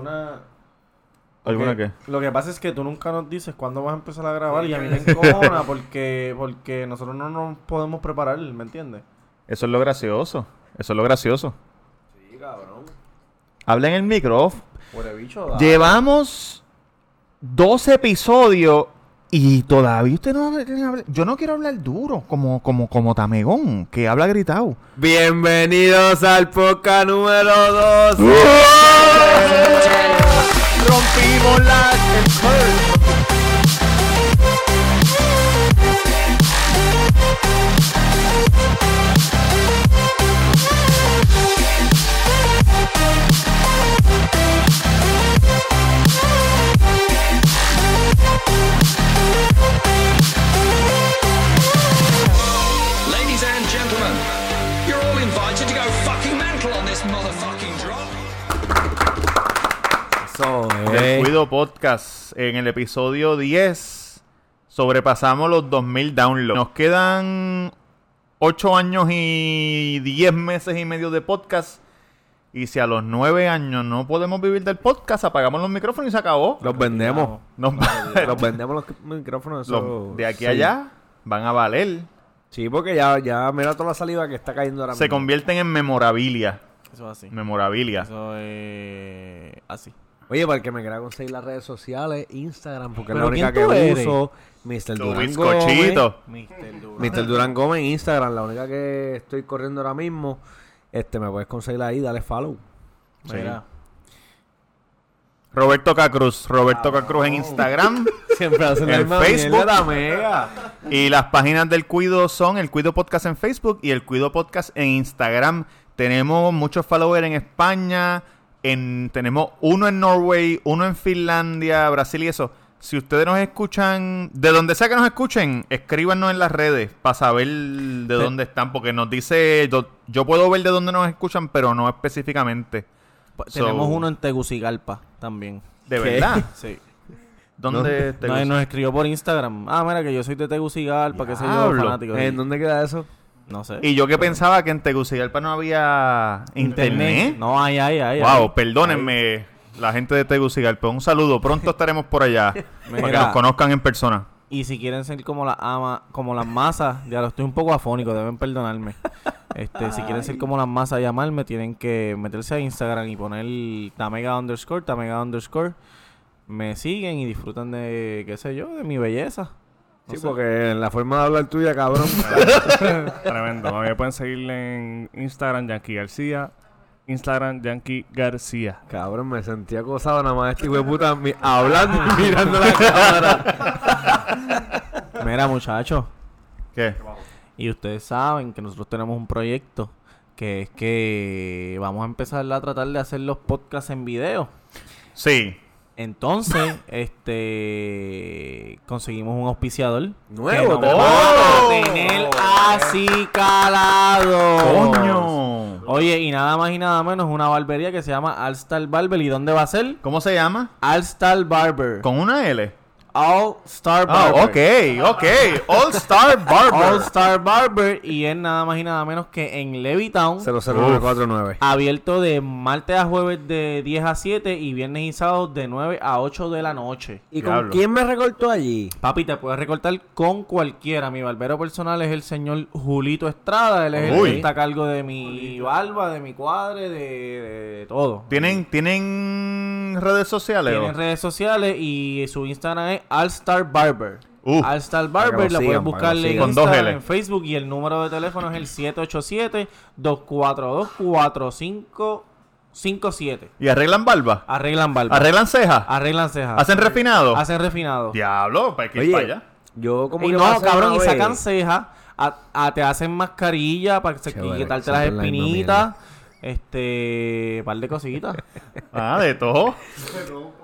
alguna... ¿Alguna qué? Lo que pasa es que tú nunca nos dices cuándo vas a empezar a grabar y a mí me encojona porque, porque nosotros no nos podemos preparar, ¿me entiendes? Eso es lo gracioso. Eso es lo gracioso. Sí, cabrón. Habla en el micrófono. Por bicho, Llevamos 12 episodios y todavía usted no habla. Yo no quiero hablar duro, como, como, como Tamegón, que habla gritado. Bienvenidos al podcast número 2. Rompimos la. Ladies Podcast. En el episodio 10 sobrepasamos los 2000 downloads. Nos quedan 8 años y 10 meses y medio de podcast. Y si a los 9 años no podemos vivir del podcast, apagamos los micrófonos y se acabó. Los vendemos. Nos- Los vendemos los micrófonos. los de aquí sí. allá van a valer. Sí, porque ya, ya mira toda la saliva que está cayendo ahora Se mismo. convierten en memorabilia. Eso es así. Memorabilia. Eso es así. Oye, para el que me quiera conseguir las redes sociales, Instagram, porque es la ¿Pero única que eres? uso. Mr. Durán. Gómez. Mr. Durán Gómez en Instagram, la única que estoy corriendo ahora mismo. Este, me puedes conseguir ahí, dale follow. Mira. Roberto Cacruz. Roberto Cacruz en Instagram. Siempre hacen En Facebook. la mega. Y las páginas del Cuido son el Cuido Podcast en Facebook y el Cuido Podcast en Instagram. Tenemos muchos followers en España, en, tenemos uno en Norway, uno en Finlandia, Brasil y eso. Si ustedes nos escuchan, de donde sea que nos escuchen, escríbanos en las redes para saber de dónde están, porque nos dice, yo, yo puedo ver de dónde nos escuchan, pero no específicamente. Pues, So- Tenemos uno en Tegucigalpa también. De verdad. Sí. ¿Dónde te No, nos escribió por Instagram. Ah, mira que yo soy de Tegucigalpa, que soy yo fanático. ¿En dónde queda eso? No sé. Y yo que pensaba que en Tegucigalpa no había internet. No, hay, hay, hay. Wow, hay. perdónenme la gente de Tegucigalpa. Un saludo. Pronto estaremos por allá para que nos conozcan en persona. Y si quieren ser como las ama, como las masas, ya lo estoy un poco afónico, deben perdonarme. Este, si quieren ser como las masas y llamarme, tienen que meterse a Instagram y poner Tamega underscore, Tamega underscore. Me siguen y disfrutan de, qué sé yo, de mi belleza. No Sí, sé. porque la forma de hablar tuya, cabrón. Tremendo. A mí me pueden seguir en Instagram, Yankee García. Instagram, Yankee García. cabrón, me sentí acosado nada más este hijo de puta mi- hablando y mirando la cámara. Mira, muchachos, ¿Qué? y ustedes saben que nosotros tenemos un proyecto que es que vamos a empezar a tratar de hacer los podcasts en video. Sí. Entonces, este conseguimos un auspiciador Nuevo, que nos va a tener así calado. ¡Coño! Oye, y nada más y nada menos una barbería que se llama All Star Barber. ¿Y dónde va a ser? ¿Cómo se llama? All Star Barber. Con una L. All Star Ah, Barber. ok, ok. All Star Barber. All Star Barber y es nada más y nada menos que en Levittown. 00949. Abierto de martes a jueves de 10 a 7 y viernes y sábados de 9 a 8 de la noche. ¿Y con Diablo. quién me recortó allí? Papi, te puedes recortar con cualquiera. Mi barbero personal es el señor Julito Estrada. Él es el que está a cargo de mi barba, de mi cuadre, de, de todo. ¿Tienen, ¿Tienen redes sociales? Tienen redes sociales y su Instagram es Allstar Barber. Uh. Allstar Para que Barber, lo la que lo buscarle en sigan. Con dos Instagram, L. en Facebook y el número de teléfono es el 787-242-4557. ¿Y arreglan barba? Arreglan barba. ¿Arreglan cejas? Arreglan cejas. ¿Hacen refinado? Hacen refinado. Diablo, para que ir Oye, para allá. yo como Y que no, cabrón, y sacan cejas, a, a- te hacen mascarilla para que quitarte las la este, par de cositas. Ah, de todo.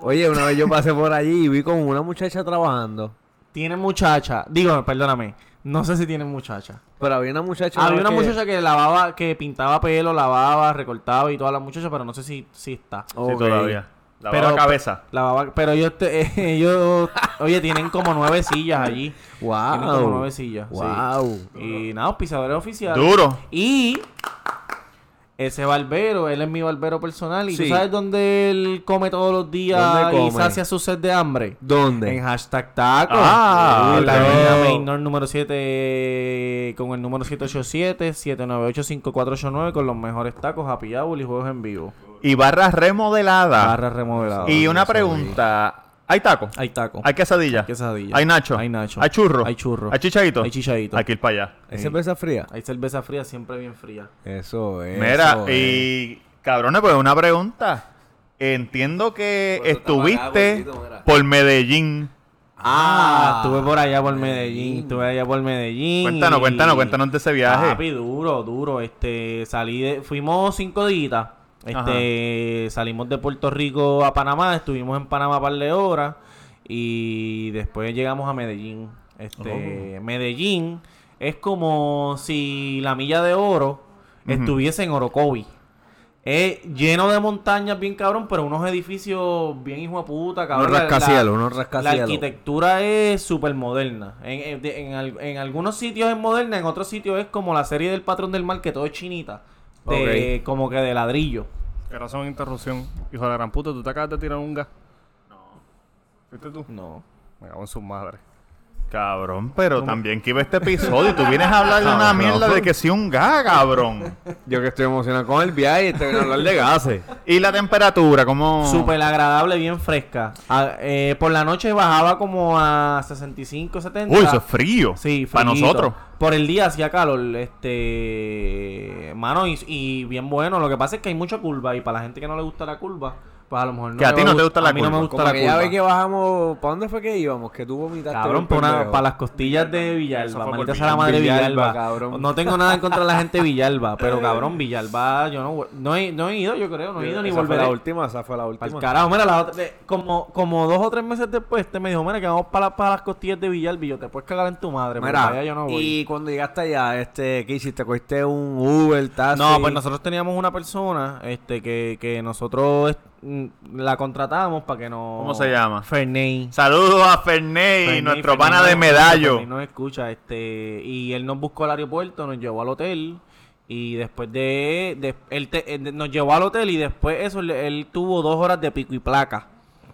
Oye, una vez yo pasé por allí y vi como una muchacha trabajando. Tienen muchacha, digo, perdóname, no sé si tienen muchacha. Pero había una muchacha. Había una que- muchacha que lavaba, que pintaba pelo, lavaba, recortaba y todas las muchachas, pero no sé si, si está. Sí, todavía. La Pero- cabeza. Lavaba, pero ellos, te- ellos, oye, tienen como nueve sillas allí. Wow. Tienen como nueve sillas. sí. Wow. Y nada, pisadores oficiales. Duro. Y Ese barbero, él es mi barbero personal. ¿Y Sí. tú sabes dónde él come todos los días ¿Dónde y sacia su sed de hambre? ¿Dónde? En hashtag taco. Ah, la avenida número 7 con el número 787-798-5489 con los mejores tacos, happy hour y juegos en vivo. Y barra remodelada. Barra remodelada. y una pregunta. ¿Hay taco? Hay taco. ¿Hay quesadilla? Hay quesadilla. ¿Hay nacho? Hay nacho. ¿Hay churro? Hay churro. ¿Hay chichadito? Hay chichadito. Hay que ir para allá. ¿Hay cerveza fría? Hay cerveza fría, siempre bien fría. Eso es. Mira, eso es. y cabrones, pues una pregunta. Entiendo que Pues acá, estuviste por Medellín. Ah, estuve por allá por Medellín, estuve allá por Medellín. Cuéntanos, y- cuéntanos, cuéntanos de ese viaje. Papi, duro, duro. Este, salí de, fuimos cinco días. Este, salimos de Puerto Rico a Panamá, estuvimos en Panamá un par de horas y después llegamos a Medellín. Este, Medellín es como si la milla de oro estuviese en Orocovi. Es lleno de montañas bien cabrón, pero unos edificios bien hijo de puta, cabrón. Unos La- rascacielos, arquitectura es súper moderna. En, en- en al- en algunos sitios es moderna, en otros sitios es como la serie del patrón del mal, que todo es chinita. De, Como que de ladrillo. Que razón interrupción. Hijo de la gran puta, ¿tú te acabas de tirar un gas? No. ¿Fuiste tú? No. Me cago en su madre. Cabrón, pero también que iba este episodio y tú vienes a hablar de una mierda de que si un gas, cabrón. Yo que estoy emocionado con el viaje y te viene a hablar de gases. Y la temperatura, ¿cómo? Súper agradable, bien fresca. A- eh, por la noche bajaba como a 65, 70. Uy, eso es frío. Sí, Para frillito. nosotros. Por el día hacía calor, este, mano, y, y bien bueno. Lo que pasa es que hay mucha curva y para la gente que no le gusta la curva, pues a lo mejor no Que a ti no te gust- gusta la a mí no me curva. gusta Como la curva. vez que bajamos, ¿para dónde fue que íbamos? Que tú vomitaste. Cabrón, para, para las costillas de Villalba. fue Maldita sea la madre de Villalba, Villalba. cabrón. No tengo nada en contra de la gente de Villalba, pero cabrón, Villalba, yo no, no, he, no he ido, yo creo, no he ido ni Esa fue volveré. la última, esa fue la última. carajo, mira, la otra- de- como, como dos o tres meses después, este me dijo, mira, que vamos para, para las costillas de Villalba y yo, te puedes cagar en tu madre, Mira, allá yo no voy. y cuando llegaste allá, este, ¿qué hiciste? ¿Cogiste un Uber, taxi? No, pues nosotros teníamos una persona este que, que nosotros la contratamos para que nos... ¿Cómo se llama? Ferney. Saludos a Ferney, Ferney, nuestro Ferney pana de medallo. Ferney nos escucha, este, y él nos buscó al aeropuerto, nos llevó al hotel, y después de... de- él te- él nos llevó al hotel y después eso, él, él tuvo dos horas de pico y placa.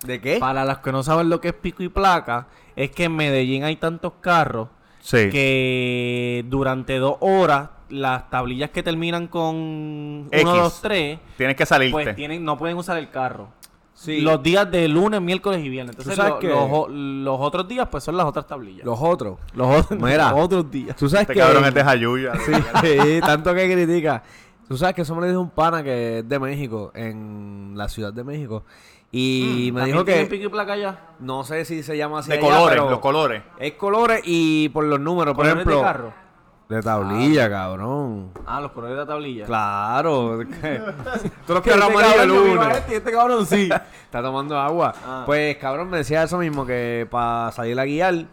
¿De qué? Para los que no saben lo que es pico y placa, es que en Medellín hay tantos carros Sí. que durante dos horas las tablillas que terminan con X. 1, 2, 3, Tienes que salirte. pues tienen, no pueden usar el carro. Sí. Los días de lunes, miércoles y viernes. Entonces, sabes lo- qué? los, los otros días, pues son las otras tablillas. Los otros. Los, otros- Mira. los otros días. Tú sabes este que... cabrón es de Jayuya. Sí, sí, tanto que critica. Tú sabes que eso me lo dijo un pana que es de México, en la Ciudad de México. Y me ¿También dijo tienen que... pico y placa allá? No sé si se llama así De allá, colores, pero los colores. Es colores y por los números. Por ¿Colores ejemplo... de carro? De tablilla, cabrón. Ah, los colores de la tablilla. Claro. Tú los Que este amarillos cabrón, yo vi lunes. este este cabrón sí. Está tomando agua. Ah. Pues cabrón me decía eso mismo, que para salir a guiar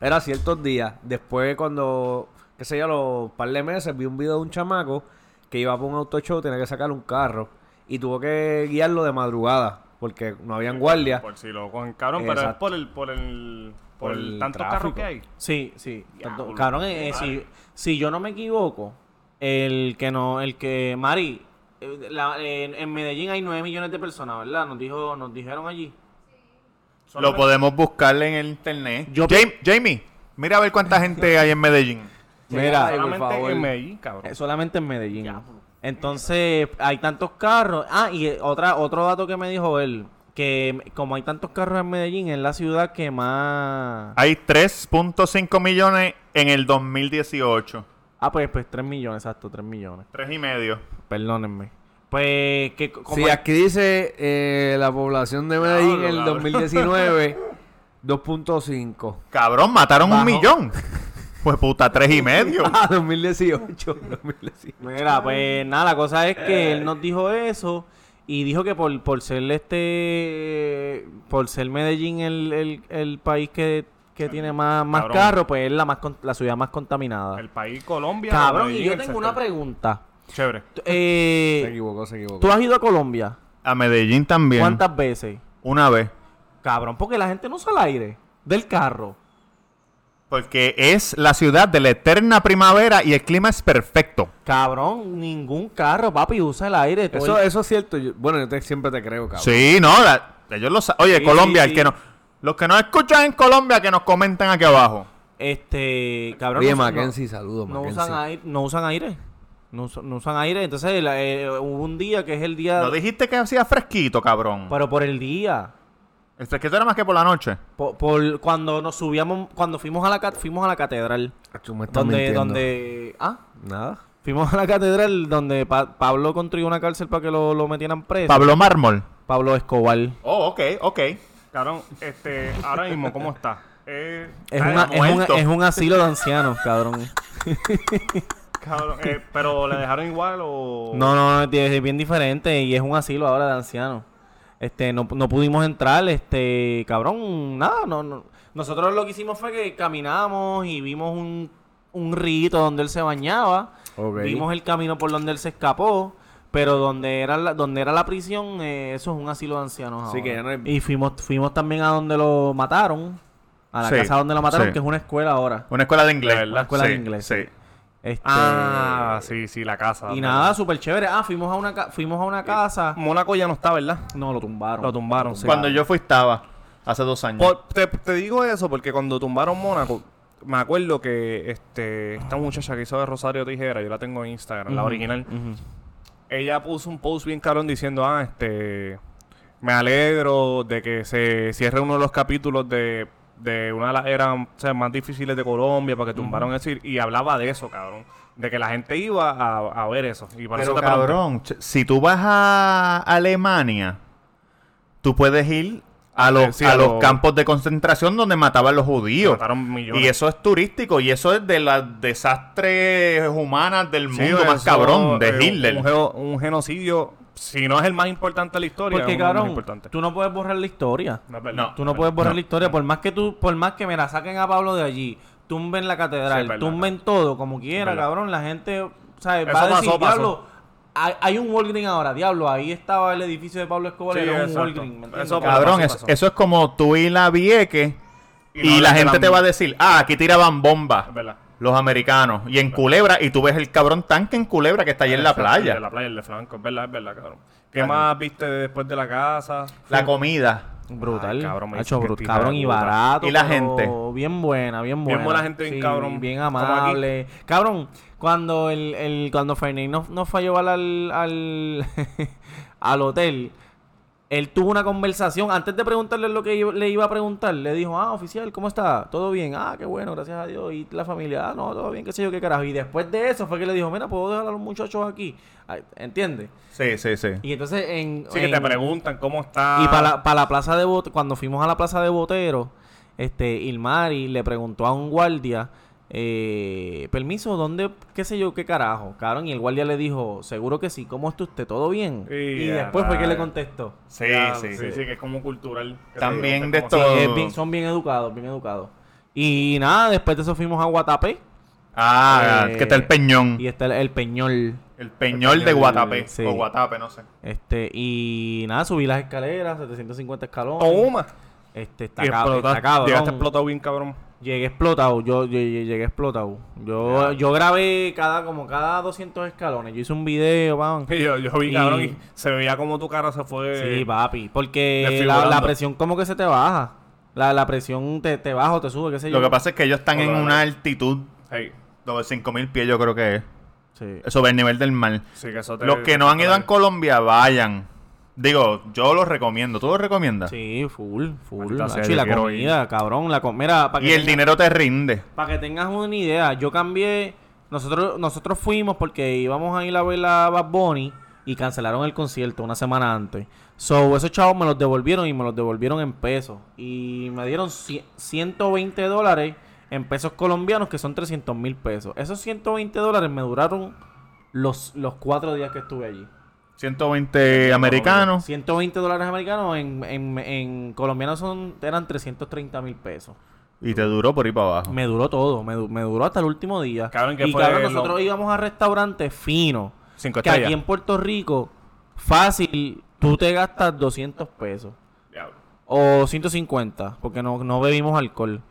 era ciertos días. Después cuando, qué sé yo, los par de meses vi un video de un chamaco que iba por un auto show, tenía que sacar un carro y tuvo que guiarlo de madrugada porque no habían guardia. Por si lo cogen cabrón, pero es Exacto. por el, por el, por, Por tanto tráfico. carro que hay. Sí, sí. Tanto- cabrón, eh, si, si yo no me equivoco, el que no, el que, Mari, eh, la- en, en Medellín hay 9 millones de personas, ¿verdad? Nos dijo, nos dijeron allí. Lo podemos buscar en el internet. Yo- Jam- Jamie, mira a ver cuánta gente hay en Medellín. Mira, Ay, por Solamente favor. en Medellín, cabrón. Eh, solamente en Medellín. Entonces, hay tantos carros. Ah, y eh, otra, otro dato que me dijo él, que como hay tantos carros en Medellín, es la ciudad que más... Hay 3.5 millones en el 2018. Ah, pues, pues 3 millones, exacto, 3 millones. Tres y medio. Perdónenme. Pues, que como Sí, hay- aquí dice eh, la población de Medellín en el Diablo, cabrón. 2019 2.5. Cabrón, mataron Bajo. un millón. Pues puta, tres y medio. Ah, 2018. 2018. Mira, pues nada, la cosa es que él nos dijo eso y dijo que por, por ser este, por ser Medellín el, el, el país que, que tiene más, más Cabrón. carros, pues es la más con- la ciudad más contaminada. El país Colombia. Cabrón, Medellín, y yo tengo una pregunta. Chévere. Eh, Se equivocó, se equivocó. ¿Tú has ido a Colombia? A Medellín también. ¿Cuántas veces? Una vez. Cabrón, porque la gente no usa el aire del carro. Porque es la ciudad de la eterna primavera y el clima es perfecto. Cabrón, ningún carro, papi, usa el aire. todo Eso, el- eso es cierto. yo- bueno, yo te- siempre te creo, cabrón. Sí, no, la- ellos lo sa- Oye, Sí, Colombia, sí, el que sí. no, los que nos escuchan en Colombia, que nos comenten aquí abajo. Este, cabrón. Oye, no- Mackenzie, saludos, no, no Mackenzie. usan aire, no usan aire. No, usa- no usan aire. Entonces, la- eh, hubo un día que es el día. No dijiste que hacía fresquito, cabrón. pero por el día. El fresquito era más que por la noche. Por, por- cuando nos subíamos, cuando fuimos a la fuimos a la catedral. Tú me estás Donde, mintiendo. donde. Ah, Nada. fuimos a la catedral donde Pa- Pablo construyó una cárcel para que lo, lo metieran preso. Pablo Mármol. Pablo Escobar. Oh, ok, ok. Cabrón, este, ahora mismo, ¿cómo está? Eh, Es, una- es, un, es un asilo de ancianos, cabrón. cabrón, eh, pero ¿le dejaron igual o...? No, no, no, es es bien diferente y es un asilo ahora de ancianos. Este, no, no pudimos entrar, este, cabrón, nada, no, no. Nosotros lo que hicimos fue que caminamos y vimos un, un rito donde él se bañaba. Vimos el camino por donde él se escapó. Pero donde era la, donde era la prisión, eh, eso es un asilo de ancianos. Ahora. que ya no hay- Y fuimos, fuimos también a donde lo mataron. A la Sí, casa donde lo mataron, sí. que es una escuela ahora. Una escuela de inglés. Verdad. Una escuela Sí, de inglés. Sí. Este, Ah, sí, sí, la casa. Y nada, súper chévere. Ah, fuimos a una, ca- fuimos a una casa. Mónaco ya no está, ¿verdad? No, lo tumbaron. Lo tumbaron, sí. Cuando yo fui estaba, hace dos años. Por- te, te digo eso porque cuando tumbaron Mónaco, me acuerdo que este esta muchacha que hizo de Rosario Tijera, yo la tengo en Instagram, la Ujú, original, ella puso un post bien cabrón diciendo, ah, este, me alegro de que se cierre uno de los capítulos de, de una de las eras o sea, más difíciles de Colombia para que tumbaron eso y, y hablaba de eso, cabrón. De que la gente iba a, a ver eso. Y Pero eso cabrón, si tú vas a Alemania, tú puedes ir a los, Sí, a a los los- campos de concentración donde mataban los judíos. Y eso es turístico y eso es de las desastres humanas del Sí, mundo más cabrón, de Hitler. Un genocidio, si no es el más importante de la historia, Porque, es uno más cabrón, importantes. tú no puedes borrar la historia. No es verdad. No. Tú no puedes borrar No. la historia. Por más que tú, por más que me la saquen a Pablo de allí, tumben la catedral, tumben todo, como quiera, cabrón. La gente, ¿sabes? Eso Va a decir, pasó, pasó. diablo, hay, hay un Walgreens ahora, diablo. Ahí estaba el edificio de Pablo Escobar, Sí, era un exacto. Walgreens. ¿me entiendes? Eso Cabrón, Cabrón, pasó, es- pasó. eso es como tú ir a Vieques y, Y la gente te va a decir, ah, aquí tiraban bombas Es verdad. Los americanos. Y en Culebra, y tú ves el cabrón tanque en Culebra que está ahí en la playa. de la playa, el de Franco. Es verdad, es verdad, cabrón. ¿Qué más viste después de la casa? La comida. Brutal. Ay, cabrón, me cabrón y barato. Y la gente. Bien buena, bien buena. buena gente, bien cabrón. Bien amable. Cabrón, cuando el, el cuando Fernández nos, nos fue a llevar al, al, al hotel, él tuvo una conversación. Antes de preguntarle lo que yo le iba a preguntar, le dijo, ah, oficial, ¿cómo está? ¿Todo bien? Ah, qué bueno, gracias a Dios. Y la familia, ah, no, todo bien, qué sé yo, qué carajo. Y después de eso fue que le dijo, mira, ¿puedo dejar a los muchachos aquí? ¿Entiendes? Sí, sí, sí. Y entonces en... Sí, que te preguntan cómo está. y para la, plaza de Bot cuando fuimos a la plaza de Botero, este, Ilmari le preguntó a un guardia, eh, permiso, ¿dónde, qué sé yo, qué carajo? Cabrón, y el guardia le dijo, seguro que sí, ¿cómo está usted? ¿Todo bien? Sí, y ya, después fue que le contestó. Sí, Ya, sí, sí, sí. que es como cultural. También de esto- Sí, son bien educados, bien educados. Y nada, después de eso fuimos a Guatapé. Ah, Eh, que está el Peñón. Y está el, el Peñol. El Peñol de Peñol, Guatapé. sí. O Guatape, no sé. Este, y nada, subí las escaleras, 750 escalones. Toma. Este, está, Y cab- explotaste- está cabrón. Llegaste explotado bien, cabrón. Llegué explotado, yo, yo- yo llegué explotado. Yo, yo grabé cada como cada 200 escalones. Yo hice un video, pan. Y Yo, yo vi, Y- cabrón, y se veía como tu cara se fue. Sí, papi, porque la, presión como que se te baja. La, la presión te, te baja o te sube, qué sé yo. Lo que pasa es que ellos están en una altitud Hey, de 5000 pies, yo creo que es. Sí. Sobre el nivel del mar. sí, que eso te- Los que no han ido a Colombia, vayan. Digo, yo los recomiendo. ¿Tú los recomiendas? Sí, full, full. Nacho, y la comida, cabrón. La com- Mira, para Y el dinero te rinde. Para que tengas una idea, yo cambié. Nosotros, nosotros fuimos porque íbamos a ir a ver a Bad Bunny y cancelaron el concierto una semana antes. So, esos chavos me los devolvieron y me los devolvieron en pesos. Y me dieron cie- 120 dólares en pesos colombianos, que son 300 mil pesos. Esos 120 dólares me duraron los, los cuatro días que estuve allí. 120 americanos. 120 dólares americanos en, en, en colombianos son, eran 330 mil pesos. Y te duró por ir para abajo. Me duró todo, me, du- me duró hasta el último día. Cabrón, ¿qué y cabrón, lo- nosotros íbamos a restaurantes finos. Cinco Que aquí en Puerto Rico, fácil, tú te gastas 200 pesos. Diablo. O 150, porque no, no bebimos alcohol.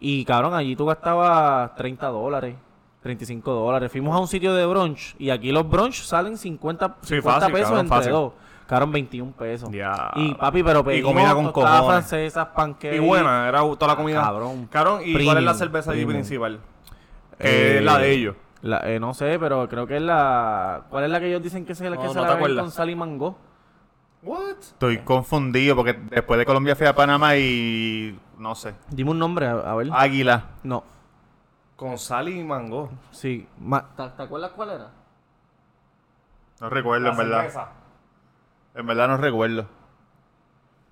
Y cabrón, allí tú gastabas 30 dólares, 35 dólares. Fuimos a un sitio de brunch y aquí los brunch salen 50, Sí, 50 fácil, pesos cabrón, entre fácil. dos. Cabrón, 21 pesos. Ya. Y papi, pero pedimos comida con cojones. francesas, panqueques. Y buena, era toda la comida. Cabrón. Cabrón, ¿y cuál es la cerveza allí principal? Eh, es la de ellos. La- eh, no sé, pero creo que es la... ¿Cuál es la que ellos dicen que, se, No, que no se la con sal y mango? What? Estoy confundido porque después de Colombia fui a Panamá y no sé. Dime un nombre, a, a ver. Águila. No, Con sal y mango. sí. Ma- ¿Te, te acuerdas cuál era? No recuerdo, en verdad. En verdad no recuerdo.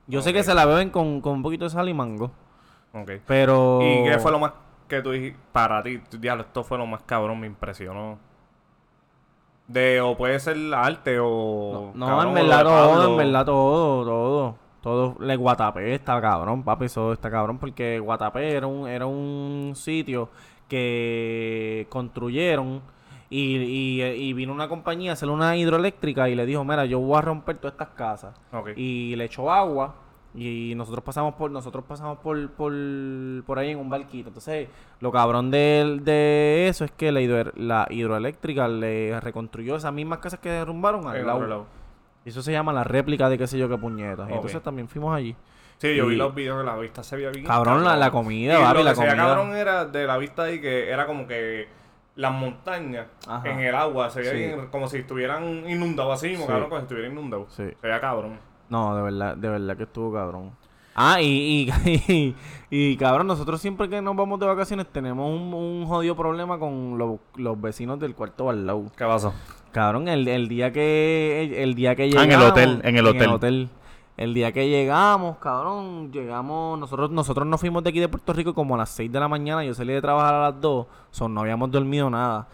Yo sé que se la beben con, con un poquito de sal y mango. Ok. Pero... ¿Y qué fue lo más que tú dijiste para ti? Diablo, esto fue lo más cabrón, me impresionó. De, o puede ser arte o. No, cabrón, en o verdad de todo, Pablo. en verdad todo, todo. Todo, le Guatapé está cabrón, papi, eso está cabrón, porque Guatapé era un, era un sitio que construyeron y, y, y vino una compañía a hacer una hidroeléctrica y le dijo, mira, yo voy a romper todas estas casas. Y le echó agua y nosotros pasamos por nosotros pasamos por, por, por ahí en un barquito. Entonces, lo cabrón de, de eso es que la, hidro- la hidroeléctrica le reconstruyó esas mismas casas que derrumbaron al lado. otro lado. Y eso se llama la réplica de qué sé yo qué puñetas. Entonces también fuimos allí. Sí, yo vi los videos que la vista se veía bien. Cabrón, la- la comida, Y papi, lo la que se veía cabrón era de la vista ahí que era como que las montañas Ajá. en el agua se veía Sí. bien como si estuvieran inundados así, mismo, Sí. cabrón, como si estuvieran inundados. Sí. Se veía cabrón. No, de verdad, de verdad que estuvo cabrón. Ah, y, y, y, y, cabrón, nosotros siempre que nos vamos de vacaciones tenemos un, un jodido problema con los, los vecinos del cuarto al lado. ¿Qué pasó? Cabrón, el, el día que el, el día que Ah, llegamos en el hotel, en el hotel. El día que llegamos, cabrón, llegamos, nosotros nosotros nos fuimos de aquí de Puerto Rico como a las 6 de la mañana, yo salí de trabajar a las 2, son no habíamos dormido nada.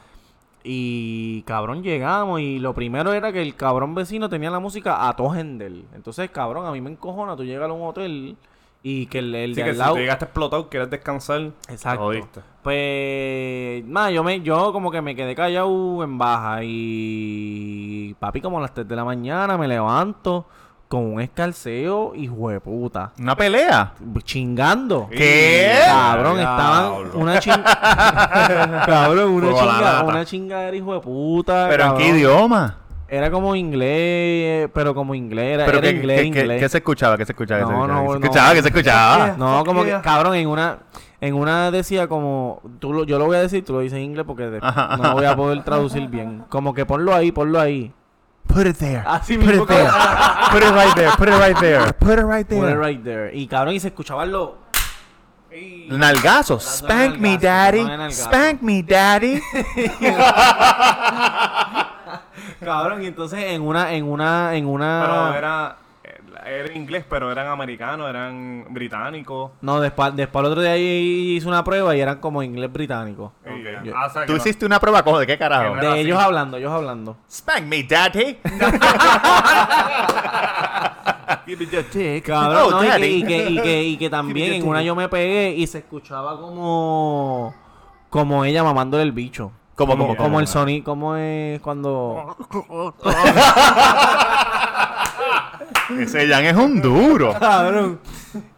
Y cabrón, llegamos y lo primero era que el cabrón vecino tenía la música a todo hendel. Entonces, cabrón, a mí me encojona, tú llegas a un hotel y que el, el Sí, de que al si lado... te llegaste explotado, quieres descansar. Exacto. Jodiste. Pues, nada, yo, me, yo como que me quedé callado en baja y papi como a las 3 de la mañana me levanto con un escalceo y puta. ¿Una pelea? Chingando. ¿Qué? Cabrón, estaban una chinga... cabrón, una chinga, una chingadera hijo de puta. ¿Pero en qué idioma? Era como inglés, pero como inglés, era, ¿Pero era qué, inglés, inglés. qué se escuchaba? ¿Qué se escuchaba? ¿Qué se No, escuchaba? no, ¿Qué se no. escuchaba? ¿Qué se escuchaba? No, como que, cabrón, en una, en una decía como, tú lo, yo lo voy a decir, tú lo dices en inglés porque no lo voy a poder traducir bien. Como que ponlo ahí, ponlo ahí. Put it there. Así Put mismo it there. Put it right there. Put it right there. Put it right Put it there. right there. Y cabrón, y se escuchaban los... Nalgazo. Spank me, daddy. Spank me, daddy. Cabrón, y entonces en una, en una, en una... Pero era, era inglés, pero eran americanos, eran británicos. No, después, después el otro día hice una prueba y eran como inglés británico. Y- Yo- ah, o sea, que ¿Tú no- hiciste una prueba con de qué carajo? De ellos así. hablando, ellos hablando. Spank me, daddy. Cabrón, Oh, no, y, que, daddy. y, que, y, que, y que también en una yo me pegué y se escuchaba como como ella mamándole el bicho. ¿Cómo, como, cómo, como cómo? el sonido, como es cuando Ese Jan es un duro. cabrón.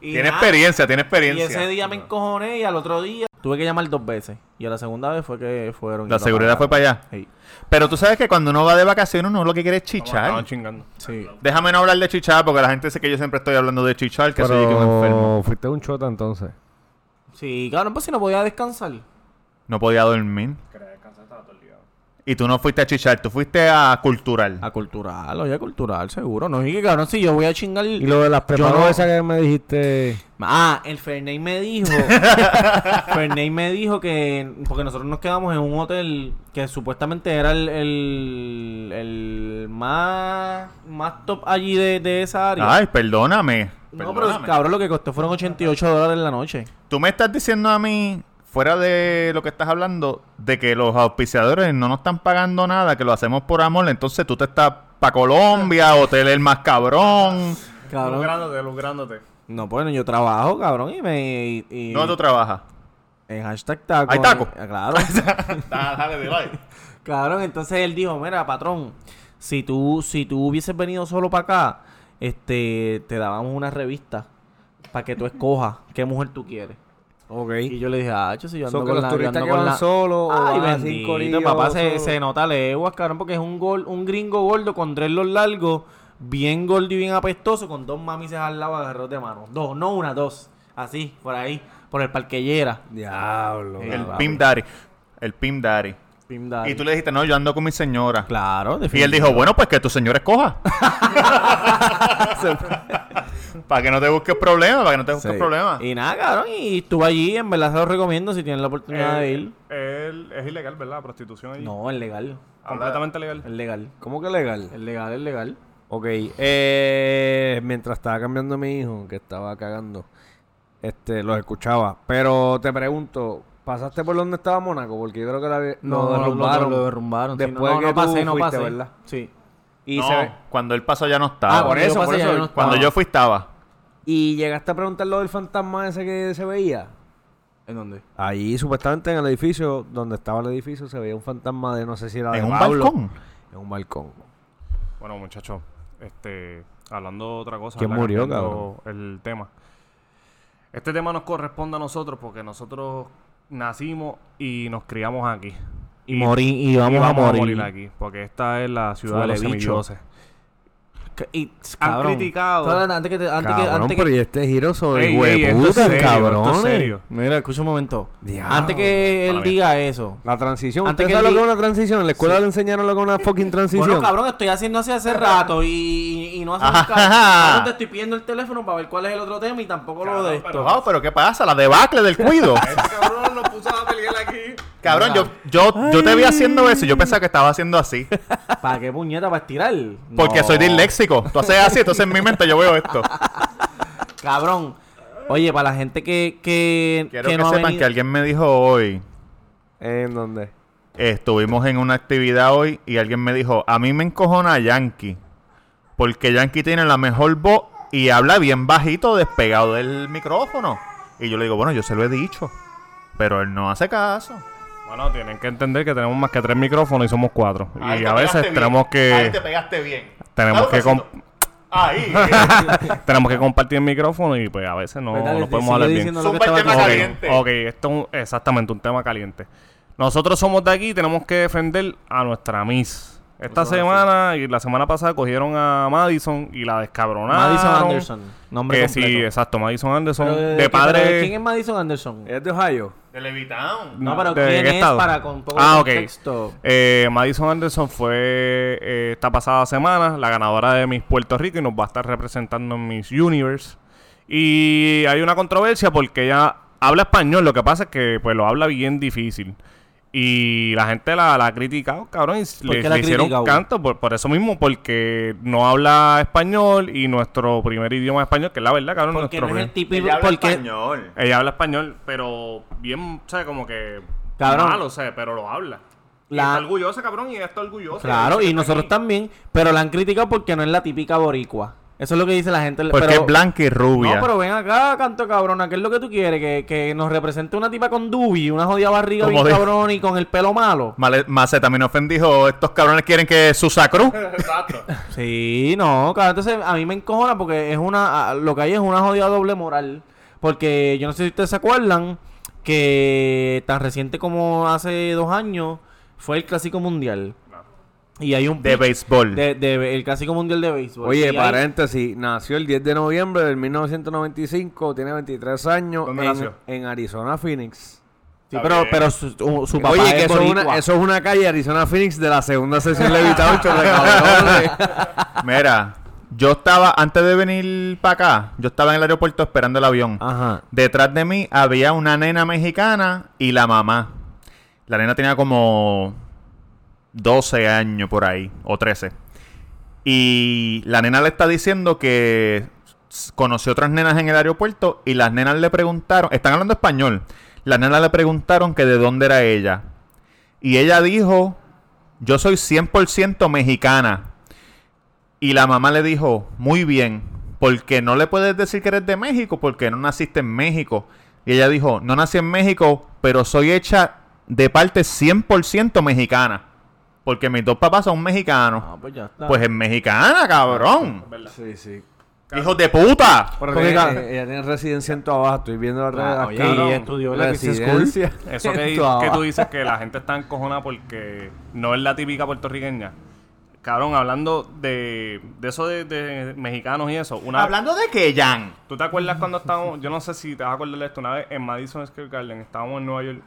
Y Tiene nada, experiencia, tiene Y experiencia. ese día me encojoné y al otro día tuve que llamar dos veces y a la segunda vez fue que fueron. y La seguridad fue para allá. Sí. Pero tú sabes que cuando uno va de vacaciones, uno lo que quiere es Estaban chichar. chingando. Sí. Déjame no hablar de chichar porque la gente dice que yo siempre estoy hablando de chichar, que soy yo que me enfermo. fuiste un chota entonces. Sí, cabrón, pues si no podía descansar. No podía dormir. Y tú no fuiste a chichar, tú fuiste a cultural. A cultural, oye, a cultural, seguro. No, y que cabrón, si yo voy a chingar. Y lo de las Yo preparos no- esa que me dijiste. Ah, el Ferney me dijo. Ferney me dijo que. Porque nosotros nos quedamos en un hotel que supuestamente era el, el, el más, más top allí de, de esa área. Ay, perdóname. no, pero cabrón, lo que costó fueron 88 dólares la noche. Tú me estás diciendo a mí, fuera de lo que estás hablando, de que los auspiciadores no nos están pagando nada, que lo hacemos por amor, entonces tú te estás para Colombia, hotel el más cabrón. Cabrón. Lucrándote, lucrándote. No, bueno, yo trabajo, cabrón, y me. Y, y- ¿Dónde tú trabajas? En hashtag taco. ¿Hay taco? Ah, Claro. Dale, dale. Cabrón, entonces él dijo, mira, patrón, si tú, si tú hubieses venido solo para acá, este, te dábamos una revista para que tú escojas qué mujer tú quieres. Ok. Y yo le dije, ah, yo si yo ando So que con los la, turistas que van la- solos Ay, bendito, corillo, papá, se, se nota leguas, cabrón, porque es un gol, un gringo gordo con dreadlocks largos, bien gordo y bien apestoso, con dos mamises al lado agarrados de mano. Dos, no una, dos. Así, por ahí, por el parquellera. Diablo. El El papi. Pim Daddy. El Pim Daddy. Pim Daddy. Y tú le dijiste, no, yo ando con mi señora. Claro, Y él dijo, bueno, pues que tu señora escoja. para que no te busques problemas, para que no te busques Sí. problemas. Y nada, cabrón, y estuve allí, en verdad se lo recomiendo si tienen la oportunidad de ir. Él- es ilegal, ¿verdad? La prostitución ahí. No, es legal. Completamente legal. Es legal. ¿Cómo que legal? Es legal, es legal. Ok, eh, mientras estaba cambiando a mi hijo, que estaba cagando, este, los escuchaba. Pero te pregunto, ¿pasaste por donde estaba Mónaco? Porque yo creo que la, No, lo derrumbaron. Lo, derrumbaron. sí, Después no, que no tú no fuiste, pasé. ¿verdad? Sí. Y, No, se ve- cuando él pasó ya no estaba. Ah, por eso, por eso. no Cuando yo fui estaba. y llegaste a preguntar lo del fantasma ese que se veía. ¿En dónde? Ahí, supuestamente, en el edificio, donde estaba el edificio, se veía un fantasma de, no sé si era de En un Pablo. balcón. En un balcón. Bueno, muchachos, este, hablando de otra cosa. ¿Quién murió, Cambiando El tema. Este tema nos corresponde a nosotros porque nosotros nacimos y nos criamos aquí. Y morí, y vamos, a morir. aquí, porque esta es la ciudad de los semidioses. Y, Han cabrón, criticado. Antes que te, antes que, antes pero que, y este giro soy Ey, ey, esto es hueputa, serio, esto es cabrón. serio. Mira, escucha un momento. Diablo. Antes que él diga eso. La transición. Antes ¿Usted que sabe lo él que es una transición? En la escuela le enseñaron lo que es una fucking transición. Bueno, cabrón, estoy haciendo así hace rato y, y, y no hace un Ajá. ca- cabrón, te estoy pidiendo el teléfono para ver cuál es el otro tema y tampoco lo de esto. Wow, pero ¿qué pasa? La debacle del cuido. cabrón nos puso a pelear aquí. Cabrón, yo, yo, yo te vi haciendo eso y yo pensaba que estaba haciendo así. ¿Para qué puñeta? ¿Para estirar? Porque No. soy disléxico. Tú haces así, entonces en mi mente yo veo esto. Cabrón. Oye, para la gente que, que, Quiero que que, no ha sepan venido- que alguien me dijo hoy, ¿En dónde? estuvimos en una actividad hoy y alguien me dijo, a mí me encojona Yankee. Porque Yankee tiene la mejor voz y habla bien bajito, despegado del micrófono. Y yo le digo, bueno, yo se lo he dicho. Pero él no hace caso. Bueno, tienen que entender que tenemos más que tres micrófonos y somos cuatro. Ahí y a veces bien. tenemos Ahí que te pegaste bien. tenemos un que. Ahí. tenemos que compartir el micrófono y pues a veces no, Pues dale, no podemos hablar bien. el estaba tema caliente. Ok, esto es un- exactamente un tema caliente. Nosotros somos de aquí y tenemos que defender a nuestra Miss. Esta semana y la semana pasada cogieron a Madison y la descabronaron. Madison Anderson. Nombre Que completo. sí, exacto, Madison Anderson. Pero, de ¿qué- padre. pero ¿Quién es Madison Anderson? ¿Es de Ohio? De Levitown. No, pero ¿De ¿quién qué es estado? para con un poco Ah, de ok. contexto? Eh, Madison Anderson fue eh, esta pasada semana la ganadora de Miss Puerto Rico y nos va a estar representando en Miss Universe. Y hay una controversia porque ella habla español, lo que pasa es que pues lo habla bien difícil. Y la gente la, la ha criticado, cabrón, y ¿Por le, qué la le hicieron canto por, por eso mismo, porque no habla español y nuestro primer idioma es español, que es la verdad, cabrón. Porque nuestro no es el primer- típico... Ella habla Porque, español. Ella habla español, pero bien, ¿sabes? Como que... Cabrón. Malo, ¿sabes? Pero lo habla. Y La- está orgullosa, cabrón, y ella está orgullosa. Claro, y nosotros aquí. también, pero la han criticado porque no es la típica boricua. Eso es lo que dice la gente. Porque pero- es blanca y rubia. No, pero ven acá, canto cabrona, ¿qué es lo que tú quieres? Que, que nos represente una tipa con dubi, una jodida barriga bien dijo- cabrón y con el pelo malo. Male- Macetaminofen dijo, estos cabrones quieren que Susa Cruz. Sí, no, claro, entonces a mí me encojona porque es una, a- lo que hay es una jodida doble moral. Porque yo no sé si ustedes se acuerdan que tan reciente como hace dos años fue el Clásico Mundial. Y hay un de béisbol. de- de- el Clásico Mundial de Béisbol. Oye, hay- paréntesis, nació el 10 de noviembre del 1995, tiene 23 años ¿Dónde en, nació? en Arizona, Phoenix. Sí, Está pero, bien. pero su, su- su papá Oye, es que eso es, boricua. una, eso es una calle Arizona Phoenix de la segunda sesión chorre cabrones. Mira, yo estaba, antes de venir para acá, yo estaba en el aeropuerto esperando el avión. Ajá. Detrás de mí había una nena mexicana y la mamá. La nena tenía como 12 años por ahí, o 13. Y la nena le está diciendo que conoció otras nenas en el aeropuerto y las nenas le preguntaron, están hablando español, las nenas le preguntaron que de dónde era ella. Y ella dijo, yo soy 100% mexicana. Y la mamá le dijo, muy bien, porque no le puedes decir que eres de México porque no naciste en México. Y ella dijo, no nací en México, pero soy hecha de parte 100% mexicana. Porque mis dos papás son mexicanos. Ah, pues ya está. Pues es mexicana, cabrón. Sí, sí. ¡Hijos de puta! Porque, ella tiene residencia en tu abajo. Estoy viendo las redes Ah, aquí. oye, y estudió la School. Residencia Eso que, que tú dices que la gente está encojonada porque no es la típica puertorriqueña. Cabrón, hablando de, de eso de, de mexicanos y eso. Una Hablando de que, Jan. ¿Tú te acuerdas cuando estábamos, yo no sé si te vas a acordar de esto, una vez en Madison Square Garden, estábamos en Nueva York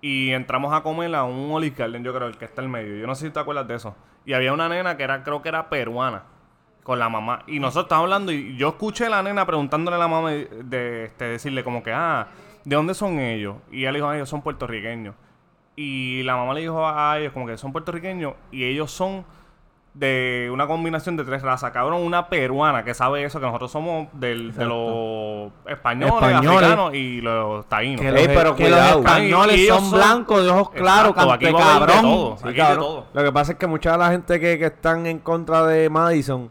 y entramos a comer a un Olive Garden, yo creo, el que está en medio. Yo no sé si te acuerdas de eso. Y había una nena que era, creo que era peruana, con la mamá. Y nosotros estábamos hablando y yo escuché a la nena preguntándole a la mamá de, este, decirle como que, ah, ¿de dónde son ellos? Y ella le dijo, "Ah, ellos son puertorriqueños. Y la mamá le dijo a ellos como que son puertorriqueños y ellos son de una combinación de tres razas. Cabrón, una peruana que sabe eso, que nosotros somos del, de los españoles, Españoles. africanos y los taínos. Que, Ey, los, pero que los españoles Y son, son- blancos, de ojos claros, de cabrón. todo. Sí, Aquí hay de cabrón. todo. Lo que pasa es que mucha de la gente que, que están en contra de Madison,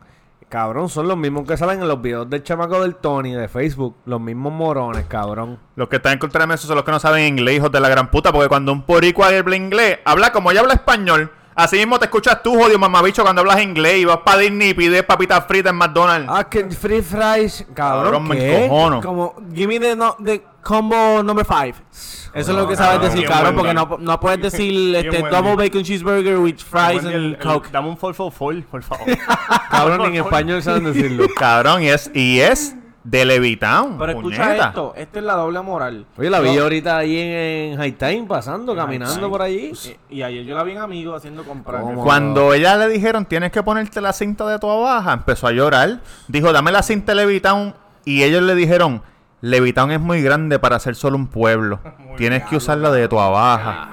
cabrón, son los mismos que salen en los videos del chamaco del Tony de Facebook. Los mismos morones, cabrón. Los que están en contra de eso son los que no saben inglés, hijos de la gran puta. Porque cuando un boricua habla inglés, habla como ella habla español. Así mismo te escuchas tú, jodido mamabicho, cuando hablas inglés y vas para Disney y pides papitas fritas en McDonald's. Ah, que free fries, cabrón, ¿qué? Como, give me the, no, the combo number five. Eso es lo que sabes decir, cabrón, porque no, no puedes decir este, double bacon cheeseburger with fries el- and el- coke. Dame un full full full, por favor. Cabrón, en español saben decirlo. Cabrón, y es, y es de Levitown. Pero escucha puñeta. esto, esta es la doble moral. Oye, la vi ahorita ahí en, en High Time pasando, caminando por allí. Y, y ayer yo la vi en amigo haciendo compras. Cuando ella le dijeron tienes que ponerte la cinta de tu baja, empezó a llorar. Dijo, dame la cinta de Levitown. Y ellos le dijeron, Levitown es muy grande para ser solo un pueblo. tienes que usarla de tu baja.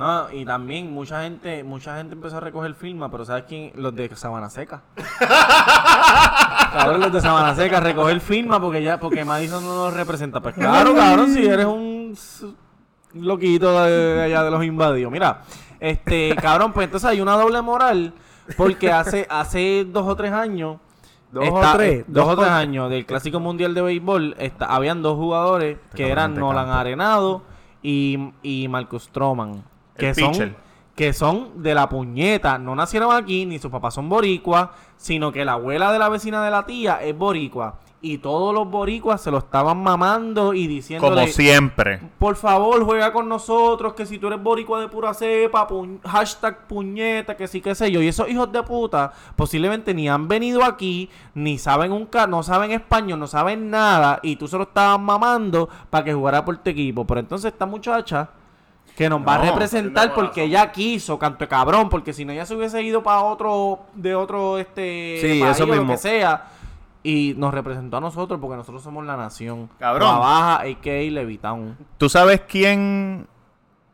No, y también mucha gente, mucha gente empezó a recoger firma, pero ¿sabes quién? Los de Sabana Seca. cabrón, los de Sabana Seca, recoger firma porque ya, porque Madison no nos representa. Pues claro, cabrón, si eres un loquito de, allá de los invadidos. Mira, este, cabrón, pues entonces hay una doble moral porque hace, hace dos o tres años. Dos está- o tres, eh, dos dos o tres años del Clásico Mundial de Béisbol, está, habían dos jugadores que eran Nolan. Arenado y, y Marcus Stroman. Que son, pitcher. que son de la puñeta. No nacieron aquí, ni sus papás son boricuas, sino que la abuela de la vecina de la tía es boricua. Y todos los boricuas se lo estaban mamando y diciéndole... Como siempre. Por favor, juega con nosotros, que si tú eres boricua de pura cepa, hashtag puñeta, que sí, que sé yo. Y esos hijos de puta posiblemente ni han venido aquí, ni saben un ca no saben español, no saben nada, y tú se lo estabas mamando para que jugara por tu equipo. Pero entonces esta muchacha que nos va a representar porque ella quiso, canto de cabrón, porque si no ella se hubiese ido para otro, de otro este Sí, país eso o lo que sea. Y nos representó a nosotros porque nosotros somos la nación. Cabrón. La baja, a.k.a. Levitown. ¿Tú sabes quién?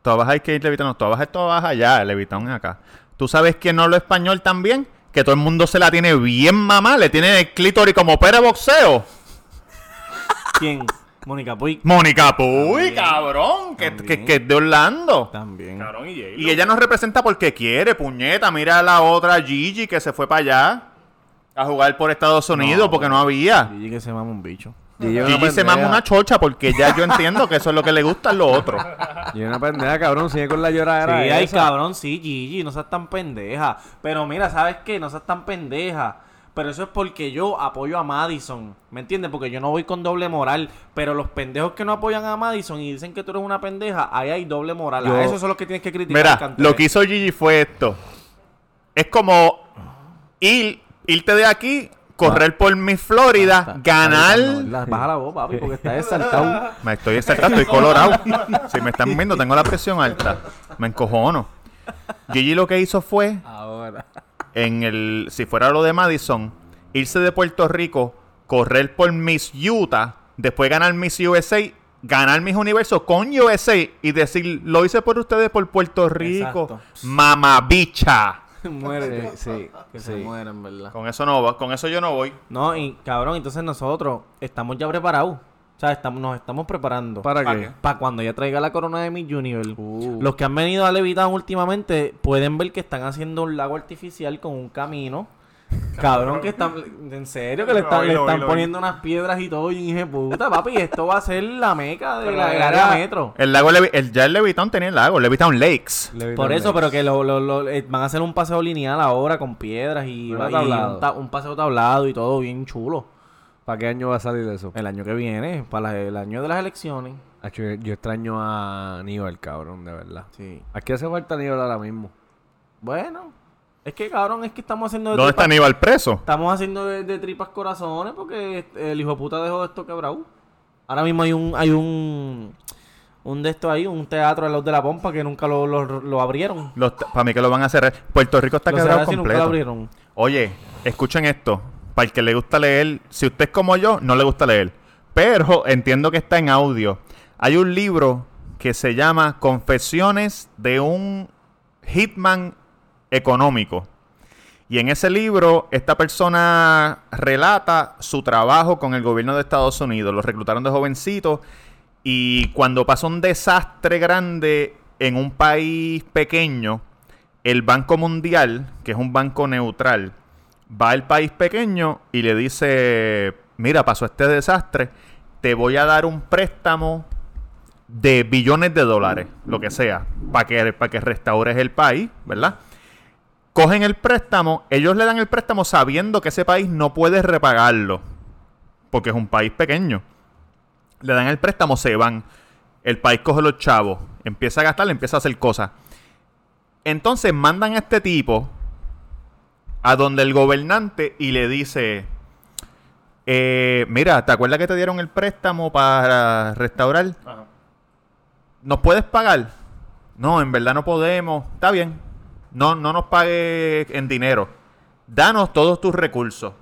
Toda baja hay que ir Levitown. No, toda baja es toda baja ya, Levitown es acá. ¿Tú sabes quién no habla español también? Que todo el mundo se la tiene bien mamá, le tiene el clítoris como pera boxeo. ¿Quién? Mónica Puig. Mónica Puy, cabrón, que, que, que es de Orlando. También. Cabrón, y ella nos representa porque quiere, puñeta. Mira a la otra Gigi que se fue para allá a jugar por Estados Unidos porque no había. Gigi que se mama un bicho. Gigi se pendeja. mama una chocha porque ya yo entiendo que eso es lo que le gusta a lo otro. Y una pendeja, cabrón, sigue con la lloradera. Sí, ay, esa. cabrón, sí, Gigi, no seas tan pendeja. Pero mira, ¿sabes qué? No seas tan pendeja. Pero eso es porque yo apoyo a Madison. ¿Me entiendes? Porque yo no voy con doble moral. Pero los pendejos que no apoyan a Madison y dicen que tú eres una pendeja, ahí hay doble moral. Yo- A Eso son los que tienes que criticar. Mira, lo que hizo Gigi fue esto. Es como ir, irte de aquí, correr por mi Florida, Está- ganar. Baja la voz, papi, porque está exaltado. Me estoy exaltando, estoy colorado. Si me están viendo, tengo la presión alta. Me encojono. Gigi lo que hizo fue, Ahora. En el, si fuera lo de Madison, irse de Puerto Rico, correr por Miss Utah, después ganar Miss USA, ganar Miss Universo con USA y decir, lo hice por ustedes por Puerto Rico. Mamabicha. Muere. Sí, Que sí. se mueren, ¿verdad? Con eso no va, con eso yo no voy. No, y cabrón, entonces nosotros estamos ya preparados. O sea, estamos, nos estamos preparando. ¿Para ¿Para qué? Para cuando ella traiga la corona de Miss Universe. Uh. Los que han venido a Levitown últimamente pueden ver que están haciendo un lago artificial con un camino. Cabrón, que están. En serio, que le están, le están oílo, poniendo unas piedras y todo. Y dije, puta, papi, esto va a ser la meca de Pero la, del era- área metro. El lago, Levi- el, ya el Levitown tenía el lago, Levitown Lakes. Por eso, pero que lo, lo- lo- eh, van a hacer un paseo lineal ahora con piedras y, ta- un paseo tablado y todo bien chulo. ¿Para qué año va a salir eso? El año que viene, para la- el año de las elecciones. Yo, yo extraño a Aníbal, cabrón, de verdad. Sí. Aquí hace falta Aníbal ahora mismo. Bueno, es que cabrón, es que estamos haciendo de ¿Dónde está tripas- Aníbal preso? Estamos haciendo de, de tripas corazones porque el hijo de puta dejó esto quebrado. Ahora mismo hay un, hay un, un de esto ahí, un teatro a los de la pompa que nunca lo, lo, lo abrieron. para mí que lo van a cerrar. Puerto Rico está quebrado nunca lo completo. abrieron. Oye, escuchen esto. Para el que le gusta leer, si usted es como yo, no le gusta leer. Pero entiendo que está en audio. Hay un libro que se llama Confesiones de un Hitman Económico. Y en ese libro, esta persona relata su trabajo con el gobierno de Estados Unidos. Los reclutaron de jovencitos. Y cuando pasa un desastre grande en un país pequeño, el Banco Mundial, que es un banco neutral, va al país pequeño y le dice, mira, pasó este desastre, te voy a dar un préstamo de billones de dólares, lo que sea, para que, para que restaures el país, ¿verdad? Cogen el préstamo, ellos le dan el préstamo sabiendo que ese país no puede repagarlo, porque es un país pequeño. Le dan el préstamo, se van. El país coge los chavos, empieza a gastar, empieza a hacer cosas. Entonces mandan a este tipo a donde el gobernante y le dice, eh, mira, ¿te acuerdas que te dieron el préstamo para restaurar? ¿Nos puedes pagar? No, en verdad no podemos. Está bien. No, no nos pague en dinero. Danos todos tus recursos.